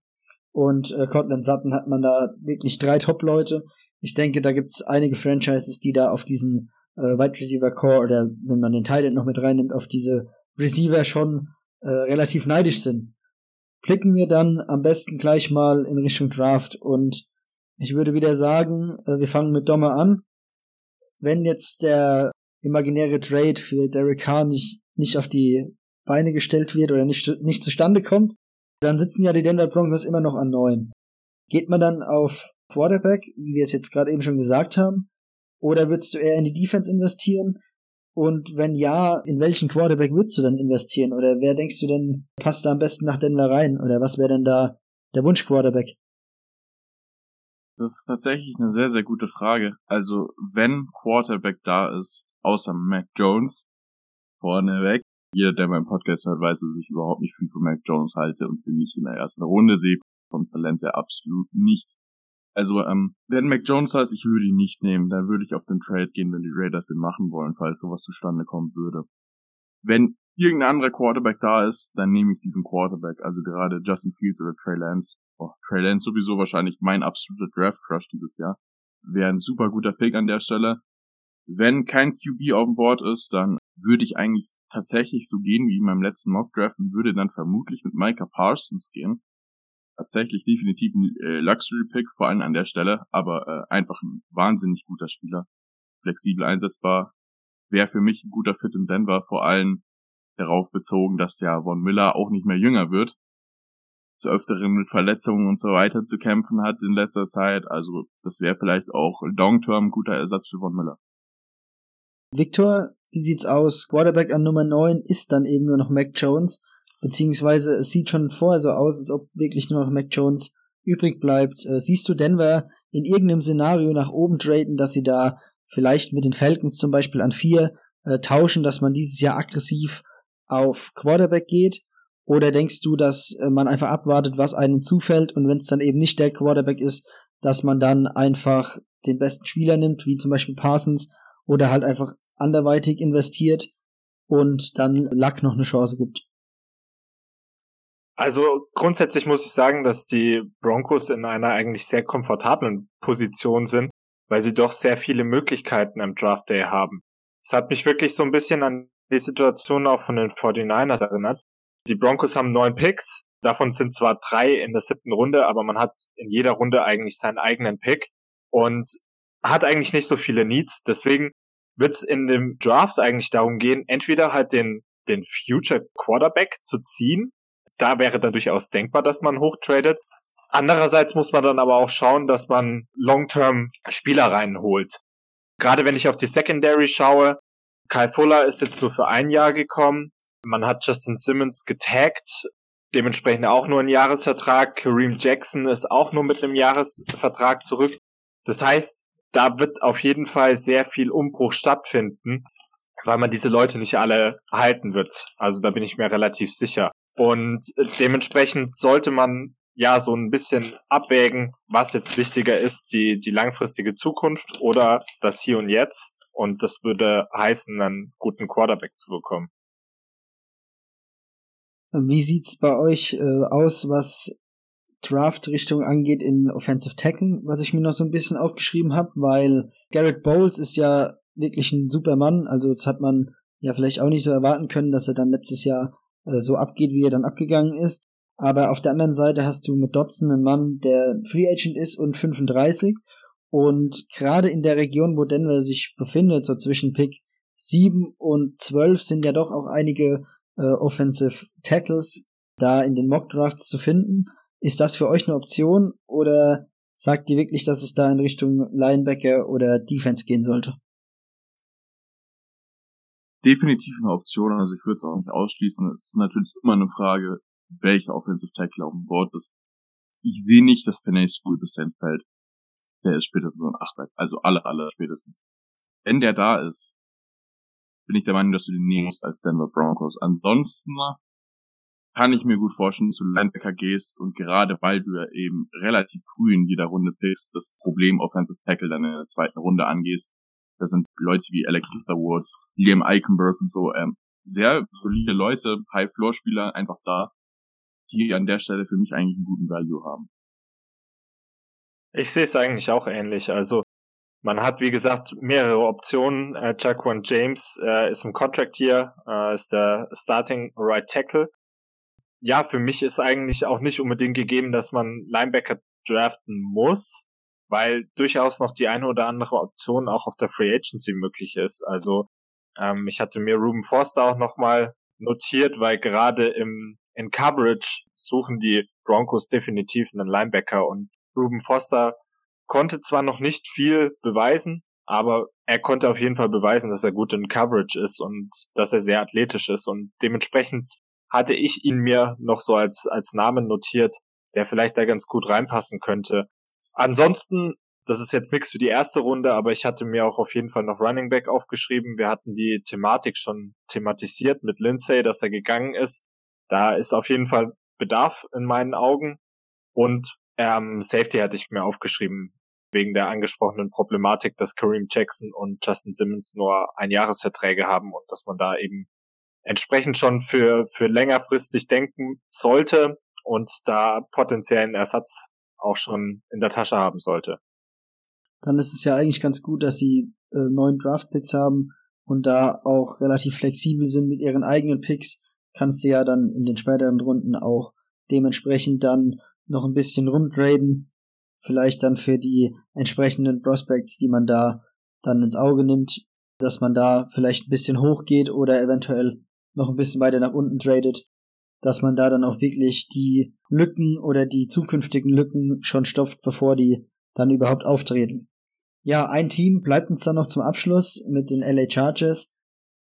und äh, Cortland Sutton hat man da wirklich drei Top-Leute. Ich denke, da gibt's einige Franchises, die da auf diesen äh, Wide Receiver Core oder wenn man den Titan noch mit reinnimmt, auf diese Receiver schon äh, relativ neidisch sind blicken wir dann am besten gleich mal in Richtung Draft und ich würde wieder sagen, äh, wir fangen mit Dommer an. Wenn jetzt der imaginäre Trade für Derek Carr nicht, nicht auf die Beine gestellt wird oder nicht, nicht zustande kommt, dann sitzen ja die Denver Broncos immer noch an neun. Geht man dann auf Quarterback, wie wir es jetzt gerade eben schon gesagt haben, oder würdest du eher in die Defense investieren? Und wenn ja, in welchen Quarterback würdest du dann investieren? Oder wer denkst du denn, passt da am besten nach Denver rein? Oder was wäre denn da der Wunsch-Quarterback? Das ist tatsächlich eine sehr, sehr gute Frage. Also, wenn Quarterback da ist, außer Mac Jones, vorneweg, jeder, der meinen Podcast hört, weiß, dass ich überhaupt nicht viel von Mac Jones halte und bin nicht in der ersten Runde sehe, vom Talent her absolut nicht. Also, ähm, wenn Mac Jones heißt, ich würde ihn nicht nehmen, dann würde ich auf den Trade gehen, wenn die Raiders den machen wollen, falls sowas zustande kommen würde. Wenn irgendein anderer Quarterback da ist, dann nehme ich diesen Quarterback, also gerade Justin Fields oder Trey Lance. Oh, Trey Lance sowieso wahrscheinlich mein absoluter Draft Crush dieses Jahr. Wäre ein super guter Pick an der Stelle. Wenn kein QB auf dem Board ist, dann würde ich eigentlich tatsächlich so gehen wie in meinem letzten Mock Draft und würde dann vermutlich mit Micah Parsons gehen. Tatsächlich definitiv ein äh, Luxury-Pick, vor allem an der Stelle, aber äh, einfach ein wahnsinnig guter Spieler, flexibel einsetzbar, wäre für mich ein guter Fit in Denver, vor allem darauf bezogen, dass ja Von Miller auch nicht mehr jünger wird, zu öfteren mit Verletzungen und so weiter zu kämpfen hat in letzter Zeit, also das wäre vielleicht auch long-term guter Ersatz für Von Miller. Victor, wie sieht's aus? Quarterback an Nummer 9 ist dann eben nur noch Mac Jones beziehungsweise es sieht schon vorher so aus, als ob wirklich nur noch Mac Jones übrig bleibt. Äh, siehst du Denver in irgendeinem Szenario nach oben traden, dass sie da vielleicht mit den Falcons zum Beispiel an vier äh, tauschen, dass man dieses Jahr aggressiv auf Quarterback geht? Oder denkst du, dass äh, man einfach abwartet, was einem zufällt und wenn es dann eben nicht der Quarterback ist, dass man dann einfach den besten Spieler nimmt, wie zum Beispiel Parsons, oder halt einfach anderweitig investiert und dann Luck noch eine Chance gibt? Also grundsätzlich muss ich sagen, dass die Broncos in einer eigentlich sehr komfortablen Position sind, weil sie doch sehr viele Möglichkeiten am Draft Day haben. Es hat mich wirklich so ein bisschen an die Situation auch von den 49ers erinnert. Die Broncos haben neun Picks, davon sind zwar drei in der siebten Runde, aber man hat in jeder Runde eigentlich seinen eigenen Pick und hat eigentlich nicht so viele Needs. Deswegen wird es in dem Draft eigentlich darum gehen, entweder halt den, den Future Quarterback zu ziehen. Da wäre dann durchaus denkbar, dass man hochtradet. Andererseits muss man dann aber auch schauen, dass man Long-Term Spieler reinholt. Gerade wenn ich auf die Secondary schaue, Kyle Fuller ist jetzt nur für ein Jahr gekommen. Man hat Justin Simmons getaggt, dementsprechend auch nur ein Jahresvertrag. Kareem Jackson ist auch nur mit einem Jahresvertrag zurück. Das heißt, da wird auf jeden Fall sehr viel Umbruch stattfinden, weil man diese Leute nicht alle halten wird. Also da bin ich mir relativ sicher. Und dementsprechend sollte man ja so ein bisschen abwägen, was jetzt wichtiger ist, die, die langfristige Zukunft oder das Hier und Jetzt. Und das würde heißen, einen guten Quarterback zu bekommen. Wie sieht's bei euch äh, aus, was Draft-Richtung angeht in Offensive Tackle, was ich mir noch so ein bisschen aufgeschrieben habe, weil Garrett Bowles ist ja wirklich ein super Mann. Also das hat man ja vielleicht auch nicht so erwarten können, dass er dann letztes Jahr äh, so abgeht, wie er dann abgegangen ist. Aber auf der anderen Seite hast du mit Dodson einen Mann, der Free Agent ist und 35. Und gerade in der Region, wo Denver sich befindet, so zwischen Pick 7 und 12 sind ja doch auch einige äh, Offensive Tackles da in den Mock Drafts zu finden. Ist das für euch eine Option oder sagt ihr wirklich, dass es da in Richtung Linebacker oder Defense gehen sollte? Definitiv eine Option, also ich würde es auch nicht ausschließen. Es ist natürlich immer eine Frage, welcher Offensive Tackle auf dem Board ist. Ich sehe nicht, dass Penny School bis dahin fällt. Der ist spätestens ein Achter, also alle, alle spätestens. Wenn der da ist, bin ich der Meinung, dass du den nehmen musst als Denver Broncos. Ansonsten kann ich mir gut vorstellen, dass du Linebacker gehst und gerade weil du ja eben relativ früh in jeder Runde pickst, das Problem Offensive Tackle dann in der zweiten Runde angehst. Da sind Leute wie Alex Leatherwood, Liam Eichenberg und so, ähm, sehr solide Leute, High-Floor-Spieler einfach da, die an der Stelle für mich eigentlich einen guten Value haben. Ich sehe es eigentlich auch ähnlich. Also man hat, wie gesagt, mehrere Optionen. Äh, Jaquan James äh, ist im Contract hier, äh, ist der Starting Right Tackle ja, für mich ist eigentlich auch nicht unbedingt gegeben, dass man Linebacker draften muss, weil durchaus noch die eine oder andere Option auch auf der Free Agency möglich ist. Also ähm, ich hatte mir Ruben Forster auch nochmal notiert, weil gerade im in Coverage suchen die Broncos definitiv einen Linebacker und Ruben Foster konnte zwar noch nicht viel beweisen, aber er konnte auf jeden Fall beweisen, dass er gut in Coverage ist und dass er sehr athletisch ist und dementsprechend hatte ich ihn mir noch so als, als Namen notiert, der vielleicht da ganz gut reinpassen könnte. Ansonsten, das ist jetzt nichts für die erste Runde, aber ich hatte mir auch auf jeden Fall noch Running Back aufgeschrieben. Wir hatten die Thematik schon thematisiert mit Lindsay, dass er gegangen ist. Da ist auf jeden Fall Bedarf in meinen Augen. Und ähm, Safety hatte ich mir aufgeschrieben, wegen der angesprochenen Problematik, dass Kareem Jackson und Justin Simmons nur Einjahresverträge haben und dass man da eben entsprechend schon für, für längerfristig denken sollte und da potenziellen Ersatz auch schon in der Tasche haben sollte. Dann ist es ja eigentlich ganz gut, dass sie äh, neun Draft-Picks haben und da auch relativ flexibel sind mit ihren eigenen Picks, kannst du ja dann in den späteren Runden auch dementsprechend dann noch ein bisschen rumtraden, vielleicht dann für die entsprechenden Prospects, die man da dann ins Auge nimmt, dass man da vielleicht ein bisschen hochgeht oder eventuell noch ein bisschen weiter nach unten tradet, dass man da dann auch wirklich die Lücken oder die zukünftigen Lücken schon stopft, bevor die dann überhaupt auftreten. Ja, ein Team bleibt uns dann noch zum Abschluss mit den LA Chargers,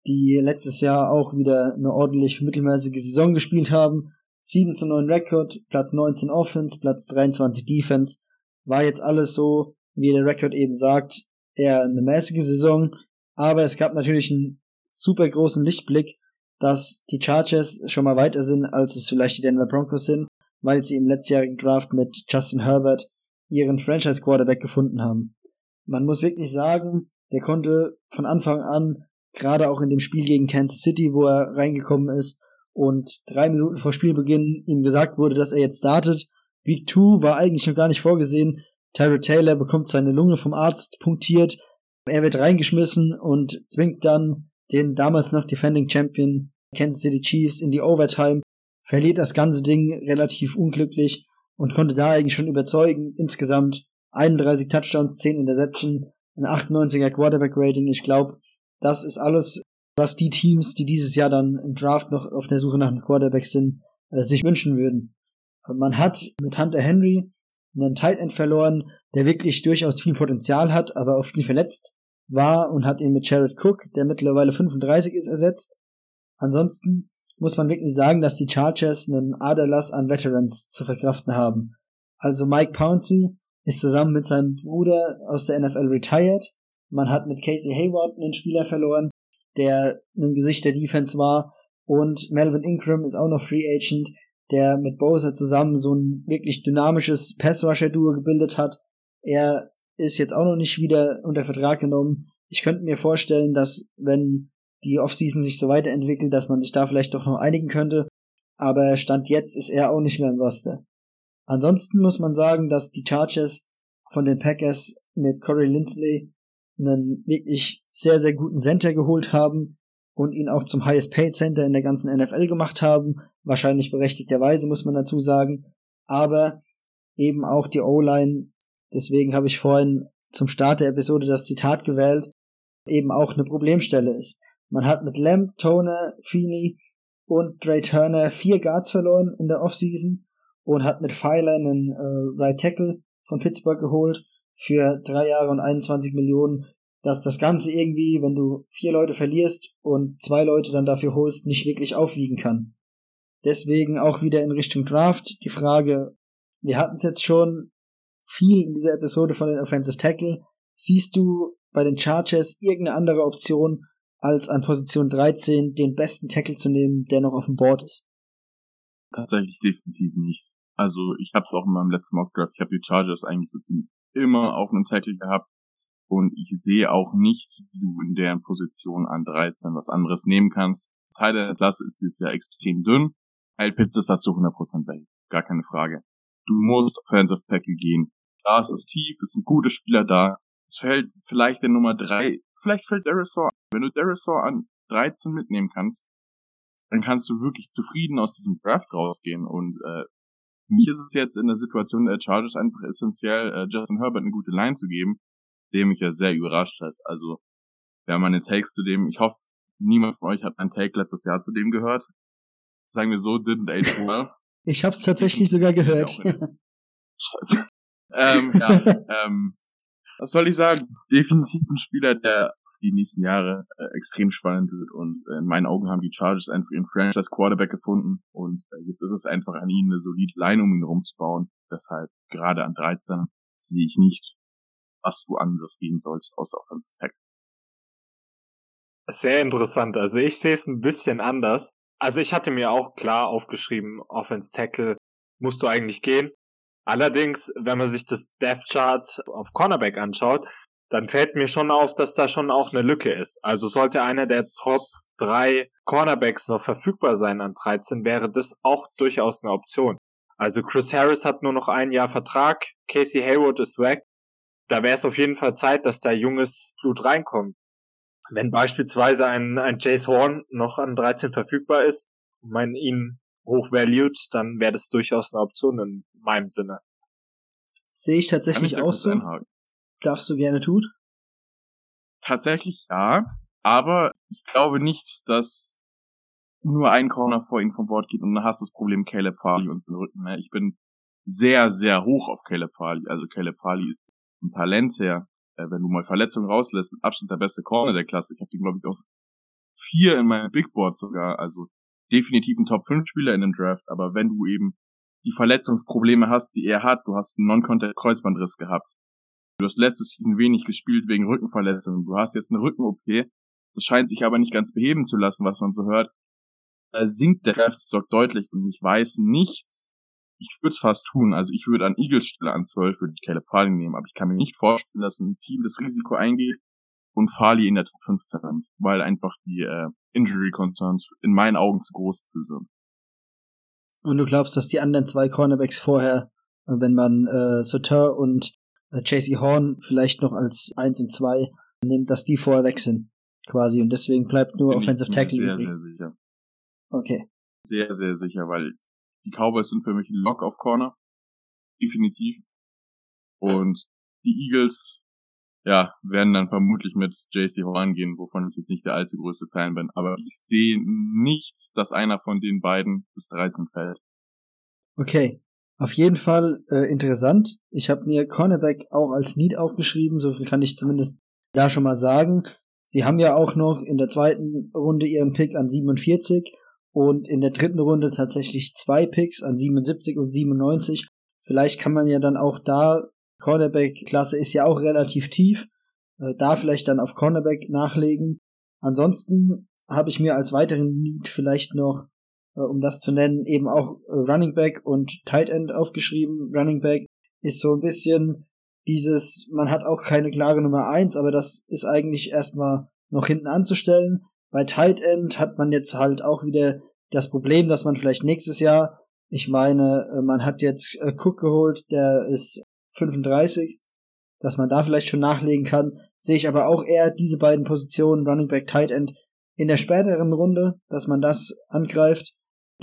die letztes Jahr auch wieder eine ordentlich mittelmäßige Saison gespielt haben. 7 zu 9 Rekord, Platz 19 Offense, Platz 23 Defense. War jetzt alles so, wie der Rekord eben sagt, eher eine mäßige Saison. Aber es gab natürlich einen super großen Lichtblick dass die Chargers schon mal weiter sind, als es vielleicht die Denver Broncos sind, weil sie im letztjährigen Draft mit Justin Herbert ihren Franchise Quarterback gefunden haben. Man muss wirklich sagen, der konnte von Anfang an, gerade auch in dem Spiel gegen Kansas City, wo er reingekommen ist und drei Minuten vor Spielbeginn ihm gesagt wurde, dass er jetzt startet. Week 2 war eigentlich noch gar nicht vorgesehen. Tyrod Taylor bekommt seine Lunge vom Arzt punktiert. Er wird reingeschmissen und zwingt dann den damals noch Defending Champion Kansas City Chiefs in die Overtime, verliert das ganze Ding relativ unglücklich und konnte da eigentlich schon überzeugen. Insgesamt 31 Touchdowns, 10 Interception, ein 98er Quarterback Rating. Ich glaube, das ist alles, was die Teams, die dieses Jahr dann im Draft noch auf der Suche nach einem Quarterback sind, äh, sich wünschen würden. Man hat mit Hunter Henry einen Tight End verloren, der wirklich durchaus viel Potenzial hat, aber auch viel verletzt war und hat ihn mit Jared Cook, der mittlerweile 35 ist, ersetzt. Ansonsten muss man wirklich sagen, dass die Chargers einen Aderlass an Veterans zu verkraften haben. Also Mike Pouncey ist zusammen mit seinem Bruder aus der NFL retired. Man hat mit Casey Hayward einen Spieler verloren, der ein Gesicht der Defense war. Und Melvin Ingram ist auch noch Free Agent, der mit Bowser zusammen so ein wirklich dynamisches Pass-Rusher-Duo gebildet hat. Er ist jetzt auch noch nicht wieder unter Vertrag genommen. Ich könnte mir vorstellen, dass wenn die Offseason sich so weiterentwickelt, dass man sich da vielleicht doch noch einigen könnte. Aber Stand jetzt ist er auch nicht mehr im Roster. Ansonsten muss man sagen, dass die Chargers von den Packers mit Corey Lindsley einen wirklich sehr, sehr guten Center geholt haben und ihn auch zum Highest Paid Center in der ganzen NFL gemacht haben. Wahrscheinlich berechtigterweise, muss man dazu sagen. Aber eben auch die O-Line. Deswegen habe ich vorhin zum Start der Episode das Zitat gewählt, eben auch eine Problemstelle ist. Man hat mit Lamb, Toner, Feeney und Dre Turner vier Guards verloren in der Offseason und hat mit Pfeiler einen äh, Right Tackle von Pittsburgh geholt für drei Jahre und 21 Millionen, dass das Ganze irgendwie, wenn du vier Leute verlierst und zwei Leute dann dafür holst, nicht wirklich aufwiegen kann. Deswegen auch wieder in Richtung Draft die Frage, wir hatten es jetzt schon viel in dieser Episode von den Offensive Tackle. Siehst du bei den Chargers irgendeine andere Option, als an Position 13 den besten Tackle zu nehmen, der noch auf dem Board ist? Tatsächlich definitiv nicht. Also ich habe auch in meinem letzten Mock Draft, ich habe die Chargers eigentlich so ziemlich immer auf einem Tackle gehabt und ich sehe auch nicht, wie du in deren Position an 13 was anderes nehmen kannst. Teil der Klasse ist dieses Jahr extrem dünn. Pitts ist dazu 100% weg. Gar keine Frage. Du musst Offensive Tackle gehen. Da ist es tief, es sind gute Spieler da. Es fällt vielleicht der Nummer 3, vielleicht fällt Darisaw wenn du Darisaw an 13 mitnehmen kannst, dann kannst du wirklich zufrieden aus diesem Draft rausgehen. Und äh, mich ist es jetzt in der Situation der Chargers einfach essentiell, äh, Justin Herbert eine gute Line zu geben, der mich ja sehr überrascht hat. Also, wer meine Takes zu dem, ich hoffe, niemand von euch hat einen Take letztes Jahr zu dem gehört. Sagen wir so, didn't age well. ich hab's tatsächlich sogar gehört. Scheiße. Ähm, ja, ähm, was soll ich sagen? Definitiv ein Spieler, der die nächsten Jahre äh, extrem spannend wird. Und äh, in meinen Augen haben die Chargers einfach ihren Franchise Quarterback gefunden und äh, jetzt ist es einfach an ihnen, eine solide Line um ihn rumzubauen. Deshalb gerade an 13 sehe ich nicht, was du anderes gehen sollst außer Offensive Tackle. Sehr interessant. Also ich sehe es ein bisschen anders. Also ich hatte mir auch klar aufgeschrieben, Offense Tackle musst du eigentlich gehen. Allerdings, wenn man sich das Death Chart auf Cornerback anschaut, dann fällt mir schon auf, dass da schon auch eine Lücke ist. Also sollte einer der Top drei Cornerbacks noch verfügbar sein an 13, wäre das auch durchaus eine Option. Also Chris Harris hat nur noch ein Jahr Vertrag, Casey Hayward ist weg. Da wäre es auf jeden Fall Zeit, dass da junges Blut reinkommt. Wenn beispielsweise ein, ein Chase Horn noch an 13 verfügbar ist und man ihn hochvalued, dann wäre das durchaus eine Option in meinem Sinne. Sehe ich tatsächlich auch so. Einhaken darfst du gerne tun? Tatsächlich ja, aber ich glaube nicht, dass nur ein Corner vor ihm vom Bord geht und dann hast du das Problem Caleb Farley und den Rücken. Ne? Ich bin sehr, sehr hoch auf Caleb Farley. Also Caleb Farley ist ein Talent her. Äh, wenn du mal Verletzungen rauslässt, mit Abstand der beste Corner der Klasse. Ich habe den, glaube ich, auf vier in meinem Big Board sogar. Also definitiv ein Top-5-Spieler in dem Draft. Aber wenn du eben die Verletzungsprobleme hast, die er hat, du hast einen Non-Contact-Kreuzbandriss gehabt, Du hast letzte Season wenig gespielt wegen Rückenverletzungen. Du hast jetzt eine Rücken-OP. Das scheint sich aber nicht ganz beheben zu lassen, was man so hört. da sinkt der Draftstock deutlich und ich weiß nichts. Ich würde es fast tun. Also ich würde an Eagles Stelle an 12 würde ich Caleb Farley nehmen, aber ich kann mir nicht vorstellen, dass ein Team das Risiko eingeht und Farley in der Top 15 nimmt, weil einfach die äh, Injury Concerns in meinen Augen zu groß für sind. Und du glaubst, dass die anderen zwei Cornerbacks vorher, äh, wenn man äh, Sauter und äh, JC Horn vielleicht noch als eins und zwei nimmt, dass die vorher weg sind, quasi. Und deswegen bleibt nur Bin Offensive Tackle sehr, übrig. Sehr, sicher. Okay. Sehr, sehr sicher, weil die Cowboys sind für mich ein Lock auf Corner. Definitiv. Und die Eagles, ja, werden dann vermutlich mit JC Horn gehen, wovon ich jetzt nicht der allzu größte Fan bin. Aber ich sehe nicht, dass einer von den beiden bis 13 fällt. Okay. Auf jeden Fall äh, interessant. Ich habe mir Cornerback auch als Need aufgeschrieben, so viel kann ich zumindest da schon mal sagen. Sie haben ja auch noch in der zweiten Runde ihren Pick an 47 und in der dritten Runde tatsächlich zwei Picks an 77 und 97. Vielleicht kann man ja dann auch da, Cornerback-Klasse ist ja auch relativ tief, äh, da vielleicht dann auf Cornerback nachlegen. Ansonsten habe ich mir als weiteren Need vielleicht noch, äh, um das zu nennen, eben auch äh, Running Back und Tight End aufgeschrieben. Running Back ist so ein bisschen dieses, man hat auch keine klare Nummer eins, aber das ist eigentlich erstmal noch hinten anzustellen. Bei Tight End hat man jetzt halt auch wieder das Problem, dass man vielleicht nächstes Jahr, ich meine, äh, man hat jetzt äh, Cook geholt, der ist 35, dass man da vielleicht schon nachlegen kann, sehe ich aber auch eher diese beiden Positionen, Running Back, Tight End, in der späteren Runde, dass man das angreift.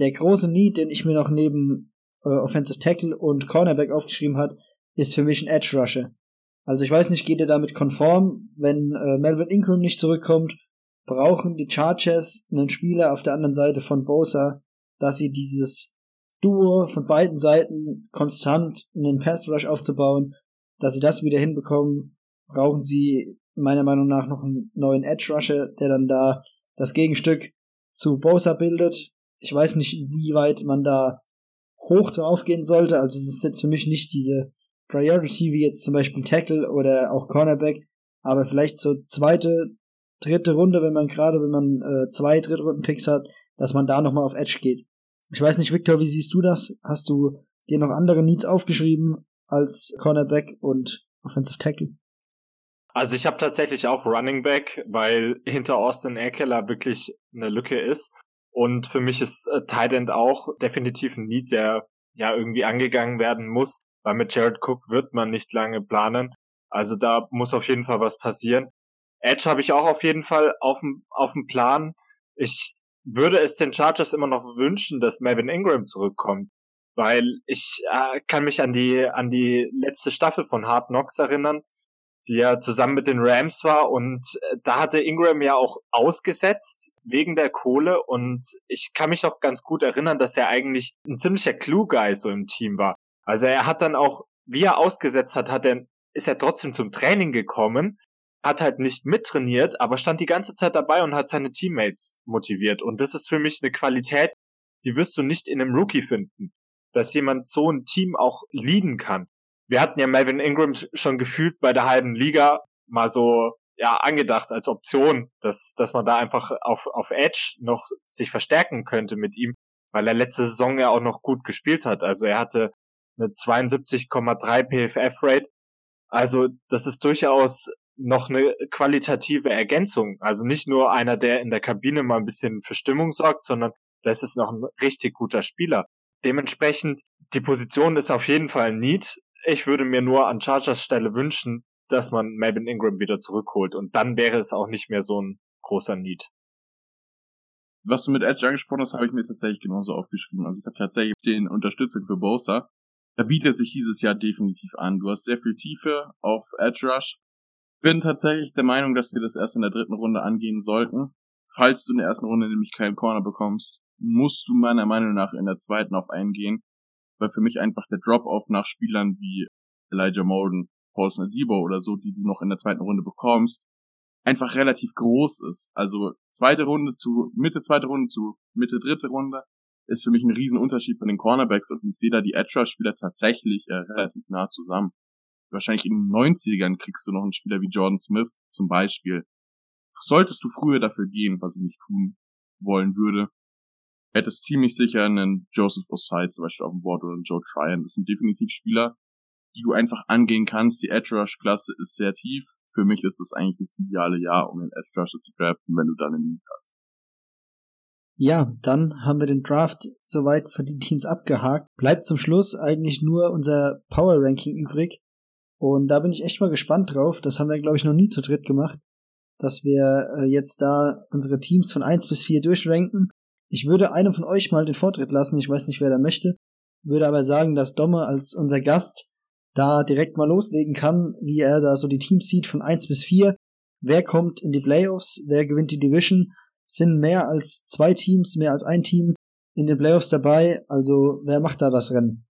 Der große Need, den ich mir noch neben äh, Offensive Tackle und Cornerback aufgeschrieben hat, ist für mich ein Edge Rusher. Also ich weiß nicht, geht er damit konform, wenn äh, Melvin Ingram nicht zurückkommt brauchen die Chargers einen Spieler auf der anderen Seite von Bosa, dass sie dieses Duo von beiden Seiten konstant einen Pass Rush aufzubauen, dass sie das wieder hinbekommen, brauchen sie meiner Meinung nach noch einen neuen Edge Rusher, der dann da das Gegenstück zu Bosa bildet. Ich weiß nicht, wie weit man da hoch drauf gehen sollte. Also es ist jetzt für mich nicht diese Priority wie jetzt zum Beispiel Tackle oder auch Cornerback, aber vielleicht so zweite, dritte Runde, wenn man gerade, wenn man äh, zwei Drittrunden-Picks hat, dass man da nochmal auf Edge geht. Ich weiß nicht, Victor, wie siehst du das? Hast du dir noch andere Needs aufgeschrieben als Cornerback und Offensive Tackle? Also ich habe tatsächlich auch Running Back, weil hinter Austin Eckler wirklich eine Lücke ist. Und für mich ist äh, Tight End auch definitiv ein Need, der ja irgendwie angegangen werden muss, weil mit Jared Cook wird man nicht lange planen. Also da muss auf jeden Fall was passieren. Edge habe ich auch auf jeden Fall auf dem, auf dem Plan. Ich würde es den Chargers immer noch wünschen, dass Melvin Ingram zurückkommt, weil ich äh, kann mich an die an die letzte Staffel von Hard Knocks erinnern, die ja zusammen mit den Rams war und äh, da hatte Ingram ja auch ausgesetzt wegen der Kohle und ich kann mich auch ganz gut erinnern, dass er eigentlich ein ziemlicher Clue Guy so im Team war. Also er hat dann auch, wie er ausgesetzt hat, hat er ist er trotzdem zum Training gekommen hat halt nicht mittrainiert, aber stand die ganze Zeit dabei und hat seine Teammates motiviert. Und das ist für mich eine Qualität, die wirst du nicht in einem Rookie finden, dass jemand so ein Team auch leaden kann. Wir hatten ja Melvin Ingram schon gefühlt bei der halben Liga mal so ja angedacht als Option, dass dass man da einfach auf auf Edge noch sich verstärken könnte mit ihm, weil er letzte Saison ja auch noch gut gespielt hat. Also er hatte eine 72,3 PFF Rate. Also das ist durchaus noch eine qualitative Ergänzung. Also nicht nur einer, der in der Kabine mal ein bisschen für Stimmung sorgt, sondern das ist noch ein richtig guter Spieler. Dementsprechend, die Position ist auf jeden Fall ein Need. Ich würde mir nur an Chargers Stelle wünschen, dass man Melvin Ingram wieder zurückholt und dann wäre es auch nicht mehr so ein großer Need. Was du mit Edge angesprochen hast, habe ich mir tatsächlich genauso aufgeschrieben. Also ich habe tatsächlich den Unterstützung für Bosa. Da bietet sich dieses Jahr definitiv an. Du hast sehr viel Tiefe auf Edge Rush, bin tatsächlich der Meinung, dass sie das erst in der dritten Runde angehen sollten. Falls du in der ersten Runde nämlich keinen Corner bekommst, musst du meiner Meinung nach in der zweiten auf einen gehen, weil für mich einfach der Drop-off nach Spielern wie Elijah Molden, Paulson Adibo oder so, die du noch in der zweiten Runde bekommst, einfach relativ groß ist. Also zweite Runde zu Mitte zweite Runde zu Mitte dritte Runde ist für mich ein Riesenunterschied bei den Cornerbacks und ich sehe da die Edge-Spieler tatsächlich äh, relativ nah zusammen wahrscheinlich in den 90ern kriegst du noch einen Spieler wie Jordan Smith zum Beispiel. Solltest du früher dafür gehen, was ich nicht tun wollen würde, hättest ziemlich sicher einen Joseph Osai zum Beispiel auf dem Board oder einen Joe Tryon. Das sind definitiv Spieler, die du einfach angehen kannst. Die Edge Rush Klasse ist sehr tief. Für mich ist das eigentlich das ideale Jahr, um den Edge Rusher zu draften, wenn du dann einen Need hast. Ja, dann haben wir den Draft soweit für die Teams abgehakt. Bleibt zum Schluss eigentlich nur unser Power Ranking übrig. Und da bin ich echt mal gespannt drauf. Das haben wir, glaube ich, noch nie zu dritt gemacht. Dass wir äh, jetzt da unsere Teams von eins bis vier durchranken. Ich würde einem von euch mal den Vortritt lassen. Ich weiß nicht, wer da möchte. Würde aber sagen, dass Domme als unser Gast da direkt mal loslegen kann, wie er da so die Teams sieht von eins bis vier. Wer kommt in die Playoffs? Wer gewinnt die Division? sind mehr als zwei Teams, mehr als ein Team in den Playoffs dabei. Also wer macht da das Rennen?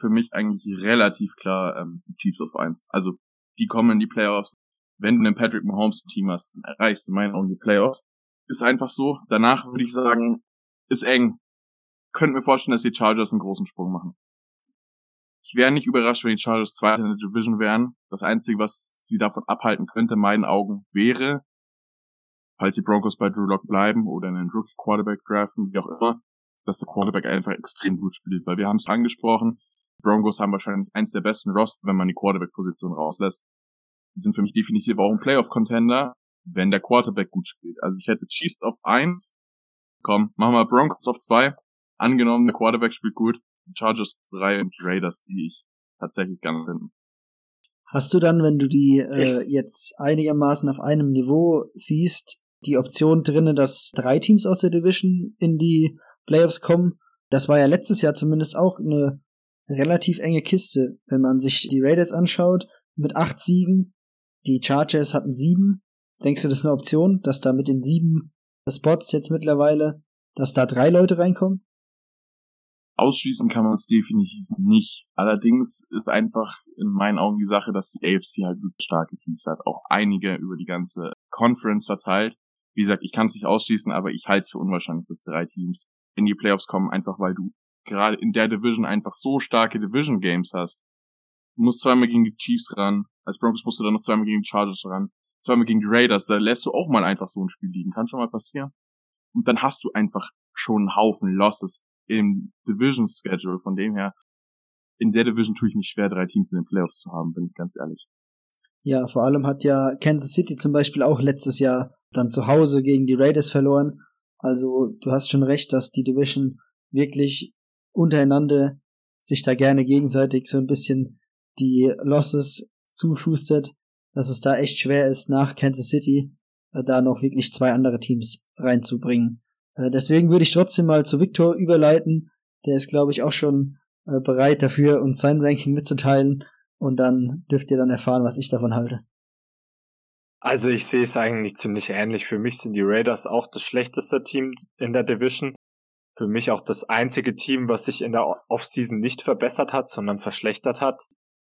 Für mich eigentlich relativ klar ähm, Chiefs auf eins. Also die kommen in die Playoffs. Wenn du einen Patrick Mahomes Team hast, dann erreichst du meinen Augen die Playoffs. Ist einfach so. Danach würde ich sagen, ist eng. Könnt mir vorstellen, dass die Chargers einen großen Sprung machen. Ich wäre nicht überrascht, wenn die Chargers Zweite in der Division wären. Das Einzige, was sie davon abhalten könnte, in meinen Augen, wäre, falls die Broncos bei Drew Lock bleiben oder einen Rookie Quarterback draften, wie auch immer, dass der Quarterback einfach extrem gut spielt, weil wir haben es angesprochen, Broncos haben wahrscheinlich eins der besten Roster, wenn man die Quarterback-Position rauslässt. Die sind für mich definitiv auch ein Playoff-Contender, wenn der Quarterback gut spielt. Also ich hätte Chiefs auf eins, komm, machen wir Broncos auf zwei, angenommen, der Quarterback spielt gut, Chargers drei und Raiders, die ich tatsächlich gerne finde. Hast du dann, wenn du die äh, jetzt einigermaßen auf einem Niveau siehst, die Option drinne, dass drei Teams aus der Division in die Playoffs kommen. Das war ja letztes Jahr zumindest auch eine relativ enge Kiste, wenn man sich die Raiders anschaut, mit acht Siegen. Die Chargers hatten sieben. Denkst du, das ist eine Option, dass da mit den sieben Spots jetzt mittlerweile, dass da drei Leute reinkommen? Ausschließen kann man es definitiv nicht. Allerdings ist einfach in meinen Augen die Sache, dass die AFC halt wirklich starke Teams hat. Auch einige über die ganze Conference verteilt. Wie gesagt, ich kann es nicht ausschließen, aber ich halte es für unwahrscheinlich, dass drei Teams in die Playoffs kommen, einfach weil du gerade in der Division einfach so starke Division Games hast. Du musst zweimal gegen die Chiefs ran, als Broncos musst du dann noch zweimal gegen die Chargers ran, zweimal gegen die Raiders, da lässt du auch mal einfach so ein Spiel liegen, kann schon mal passieren. Und dann hast du einfach schon einen Haufen Losses im Division Schedule, von dem her, in der Division tue ich mich schwer, drei Teams in den Playoffs zu haben, bin ich ganz ehrlich. Ja, vor allem hat ja Kansas City zum Beispiel auch letztes Jahr dann zu Hause gegen die Raiders verloren. Also du hast schon recht, dass die Division wirklich untereinander sich da gerne gegenseitig so ein bisschen die Losses zuschustert, dass es da echt schwer ist, nach Kansas City äh, da noch wirklich zwei andere Teams reinzubringen. Äh, deswegen würde ich trotzdem mal zu Victor überleiten. Der ist, glaube ich, auch schon äh, bereit dafür, uns sein Ranking mitzuteilen. Und dann dürft ihr dann erfahren, was ich davon halte. Also ich sehe es eigentlich ziemlich ähnlich. Für mich sind die Raiders auch das schlechteste Team in der Division. Für mich auch das einzige Team, was sich in der Offseason nicht verbessert hat, sondern verschlechtert hat.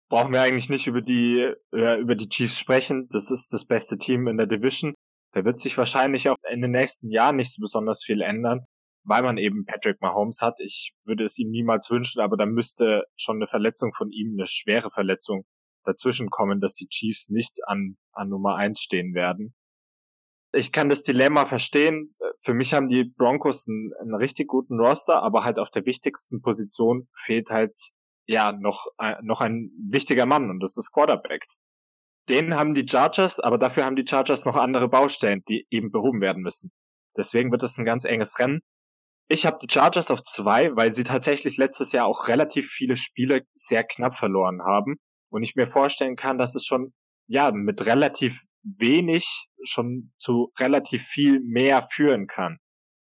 Brauchen wir eigentlich nicht über die, äh, über die Chiefs sprechen. Das ist das beste Team in der Division. Da wird sich wahrscheinlich auch in den nächsten Jahren nicht so besonders viel ändern, weil man eben Patrick Mahomes hat. Ich würde es ihm niemals wünschen, aber da müsste schon eine Verletzung von ihm, eine schwere Verletzung dazwischen kommen, dass die Chiefs nicht an, an Nummer eins stehen werden. Ich kann das Dilemma verstehen. Für mich haben die Broncos einen, einen richtig guten Roster, aber halt auf der wichtigsten Position fehlt halt ja noch, äh, noch ein wichtiger Mann und das ist Quarterback. Den haben die Chargers, aber dafür haben die Chargers noch andere Baustellen, die eben behoben werden müssen. Deswegen wird es ein ganz enges Rennen. Ich habe die Chargers auf zwei, weil sie tatsächlich letztes Jahr auch relativ viele Spiele sehr knapp verloren haben und ich mir vorstellen kann, dass es schon, ja, mit relativ wenig schon zu relativ viel mehr führen kann.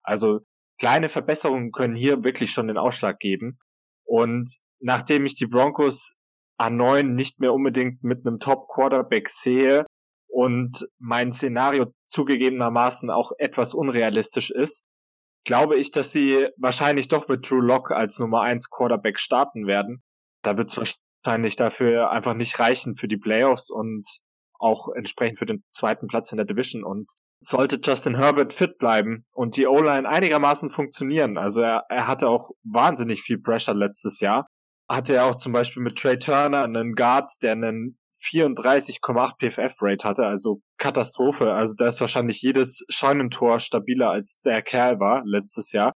Also kleine Verbesserungen können hier wirklich schon den Ausschlag geben. Und nachdem ich die Broncos an neun nicht mehr unbedingt mit einem Top Quarterback sehe und mein Szenario zugegebenermaßen auch etwas unrealistisch ist, glaube ich, dass sie wahrscheinlich doch mit Drew Lock als Nummer eins Quarterback starten werden. Da wird es wahrscheinlich dafür einfach nicht reichen für die Playoffs und auch entsprechend für den zweiten Platz in der Division. Und sollte Justin Herbert fit bleiben und die O-Line einigermaßen funktionieren, also er, er hatte auch wahnsinnig viel Pressure letztes Jahr, hatte er auch zum Beispiel mit Trey Turner einen Guard, der einen 34,8 PFF-Rate hatte, also Katastrophe. Also da ist wahrscheinlich jedes Scheunentor stabiler als der Kerl war letztes Jahr.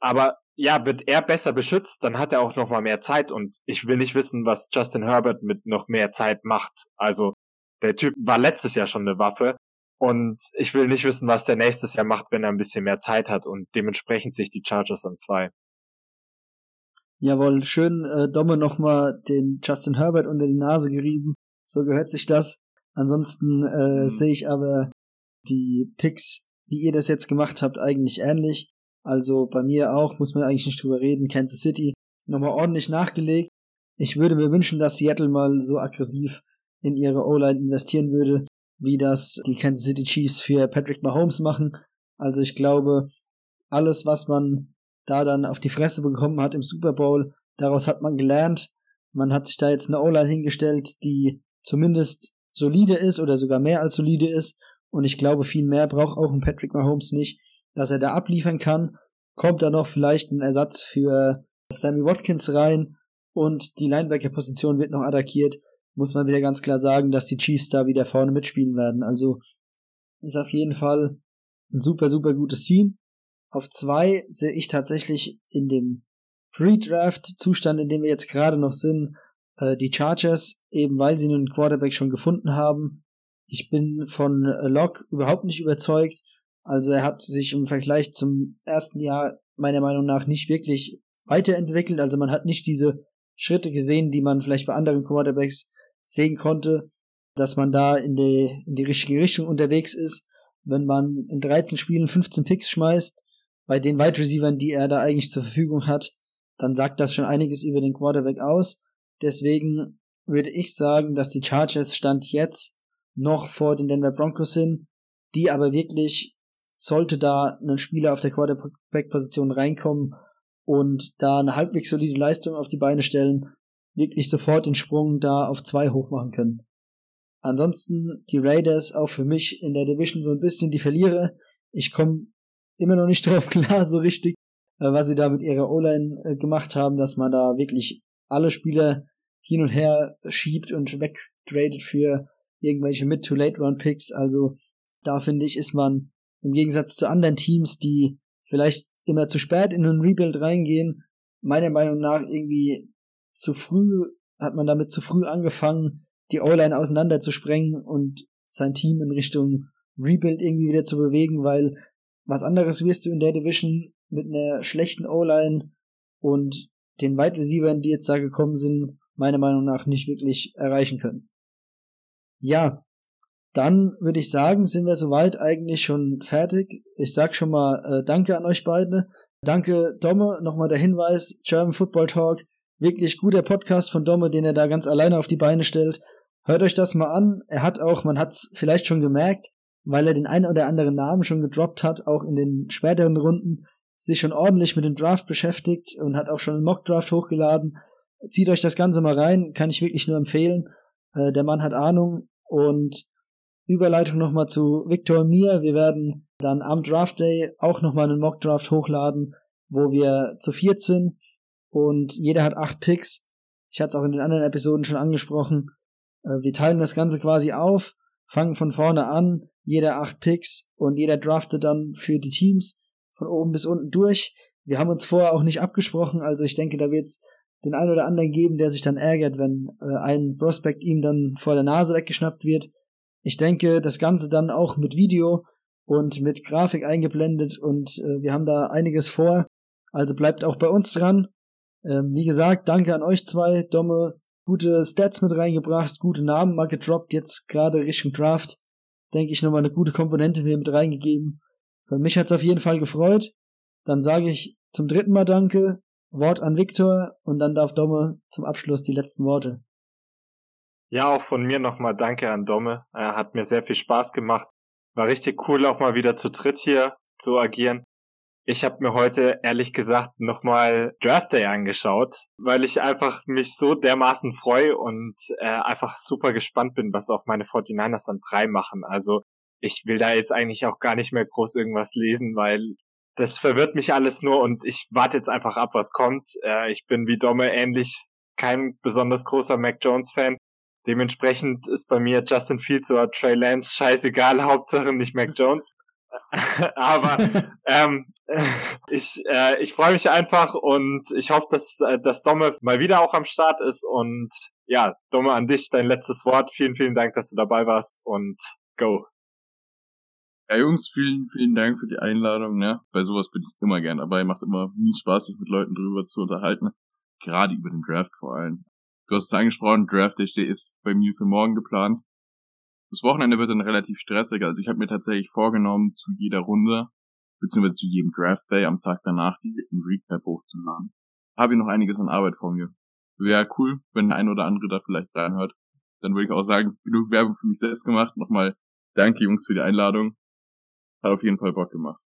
Aber ja, wird er besser beschützt, dann hat er auch noch mal mehr Zeit und ich will nicht wissen, was Justin Herbert mit noch mehr Zeit macht. Also der Typ war letztes Jahr schon eine Waffe und ich will nicht wissen, was der nächstes Jahr macht, wenn er ein bisschen mehr Zeit hat und dementsprechend sich die Chargers an zwei. Jawohl, schön äh, Domme nochmal den Justin Herbert unter die Nase gerieben. So gehört sich das. Ansonsten äh, mhm. sehe ich aber die Picks, wie ihr das jetzt gemacht habt, eigentlich ähnlich. Also bei mir auch, muss man eigentlich nicht drüber reden. Kansas City nochmal ordentlich nachgelegt. Ich würde mir wünschen, dass Seattle mal so aggressiv in ihre O-Line investieren würde, wie das die Kansas City Chiefs für Patrick Mahomes machen. Also ich glaube, alles, was man da dann auf die Fresse bekommen hat im Super Bowl, daraus hat man gelernt. Man hat sich da jetzt eine O-Line hingestellt, die zumindest solide ist oder sogar mehr als solide ist. Und ich glaube, viel mehr braucht auch ein Patrick Mahomes nicht dass er da abliefern kann. Kommt da noch vielleicht ein Ersatz für Sammy Watkins rein und die Linebacker-Position wird noch attackiert, muss man wieder ganz klar sagen, dass die Chiefs da wieder vorne mitspielen werden. Also ist auf jeden Fall ein super, super gutes Team. Auf zwei sehe ich tatsächlich in dem Pre-Draft-Zustand, in dem wir jetzt gerade noch sind, äh, die Chargers, eben weil sie einen Quarterback schon gefunden haben. Ich bin von Locke überhaupt nicht überzeugt also er hat sich im Vergleich zum ersten Jahr meiner Meinung nach nicht wirklich weiterentwickelt. Also man hat nicht diese Schritte gesehen, die man vielleicht bei anderen Quarterbacks sehen konnte, dass man da in die, in die richtige Richtung unterwegs ist. Wenn man in 13 Spielen 15 Picks schmeißt, bei den Wide Receivern, die er da eigentlich zur Verfügung hat, dann sagt das schon einiges über den Quarterback aus. Deswegen würde ich sagen, dass die Chargers Stand jetzt noch vor den Denver Broncos sind, die aber wirklich sollte da ein Spieler auf der Quarterback-Position reinkommen und da eine halbwegs solide Leistung auf die Beine stellen, wirklich sofort den Sprung da auf zwei hoch machen können. Ansonsten die Raiders auch für mich in der Division so ein bisschen die Verlierer. Ich komme immer noch nicht drauf klar, so richtig, äh, was sie da mit ihrer O-Line äh, gemacht haben, dass man da wirklich alle Spieler hin und her schiebt und wegtradet für irgendwelche Mid-to-Late-Round-Picks. Also da finde ich, ist man im Gegensatz zu anderen Teams, die vielleicht immer zu spät in einen Rebuild reingehen, meiner Meinung nach irgendwie zu früh, hat man damit zu früh angefangen, die O-Line auseinanderzusprengen und sein Team in Richtung Rebuild irgendwie wieder zu bewegen, weil was anderes wirst du in der Division mit einer schlechten O-Line und den Wide Receivers, die jetzt da gekommen sind, meiner Meinung nach nicht wirklich erreichen können. Ja, dann würde ich sagen, sind wir soweit eigentlich schon fertig. Ich sag schon mal äh, Danke an euch beide. Danke, Domme. Nochmal der Hinweis, German Football Talk. Wirklich guter Podcast von Domme, den er da ganz alleine auf die Beine stellt. Hört euch das mal an. Er hat auch, man hat es vielleicht schon gemerkt, weil er den einen oder anderen Namen schon gedroppt hat, auch in den späteren Runden, sich schon ordentlich mit dem Draft beschäftigt und hat auch schon einen Mock-Draft hochgeladen. Zieht euch das Ganze mal rein, kann ich wirklich nur empfehlen. Äh, der Mann hat Ahnung und Überleitung nochmal zu Victor und mir. Wir werden dann am Draft Day auch nochmal einen Mock Draft hochladen, wo wir zu viert sind und jeder hat acht Picks. Ich hatte es auch in den anderen Episoden schon angesprochen. Äh, wir teilen das Ganze quasi auf, fangen von vorne an, jeder acht Picks und jeder draftet dann für die Teams von oben bis unten durch. Wir haben uns vorher auch nicht abgesprochen, also ich denke, da wird es den einen oder anderen geben, der sich dann ärgert, wenn äh, ein Prospect ihm dann vor der Nase weggeschnappt wird. Ich denke, das Ganze dann auch mit Video und mit Grafik eingeblendet und äh, wir haben da einiges vor. Also bleibt auch bei uns dran. Ähm, wie gesagt, danke an euch zwei. Domme, gute Stats mit reingebracht, gute Namen mal gedroppt, jetzt gerade Richtung Draft. Denke ich nochmal eine gute Komponente mir mit reingegeben. Für mich hat's auf jeden Fall gefreut. Dann sage ich zum dritten Mal Danke, Wort an Viktor und dann darf Domme zum Abschluss die letzten Worte. Ja, auch von mir nochmal Danke an Domme. Er hat mir sehr viel Spaß gemacht. War richtig cool, auch mal wieder zu dritt hier zu agieren. Ich habe mir heute ehrlich gesagt nochmal Draft Day angeschaut, weil ich einfach mich so dermaßen freue und äh, einfach super gespannt bin, was auch meine 49ers an drei machen. Also ich will da jetzt eigentlich auch gar nicht mehr groß irgendwas lesen, weil das verwirrt mich alles nur und ich warte jetzt einfach ab, was kommt. Äh, ich bin wie Domme ähnlich kein besonders großer Mac Jones Fan, Dementsprechend ist bei mir Justin Fields oder Trey Lance scheißegal, Hauptsache nicht Mac Jones. Aber ähm, ich, äh, ich freue mich einfach und ich hoffe, dass, äh, dass Domme mal wieder auch am Start ist. Und ja, Domme, an dich dein letztes Wort. Vielen, vielen Dank, dass du dabei warst und go. Ja, Jungs, vielen, vielen Dank für die Einladung. Ne? Bei sowas bin ich immer gern dabei. Macht immer nie Spaß, sich mit Leuten drüber zu unterhalten. Gerade über den Draft vor allem. Du hast es angesprochen, Draft Day ist bei mir für morgen geplant. Das Wochenende wird dann relativ stressig. Also ich habe mir tatsächlich vorgenommen, zu jeder Runde beziehungsweise zu jedem Draft Day am Tag danach die einen Recap hochzuladen. Habe ich noch einiges an Arbeit vor mir. Wäre cool, wenn der ein oder andere da vielleicht reinhört. Dann würde ich auch sagen, genug Werbung für mich selbst gemacht. Nochmal danke Jungs für die Einladung. Hat auf jeden Fall Bock gemacht.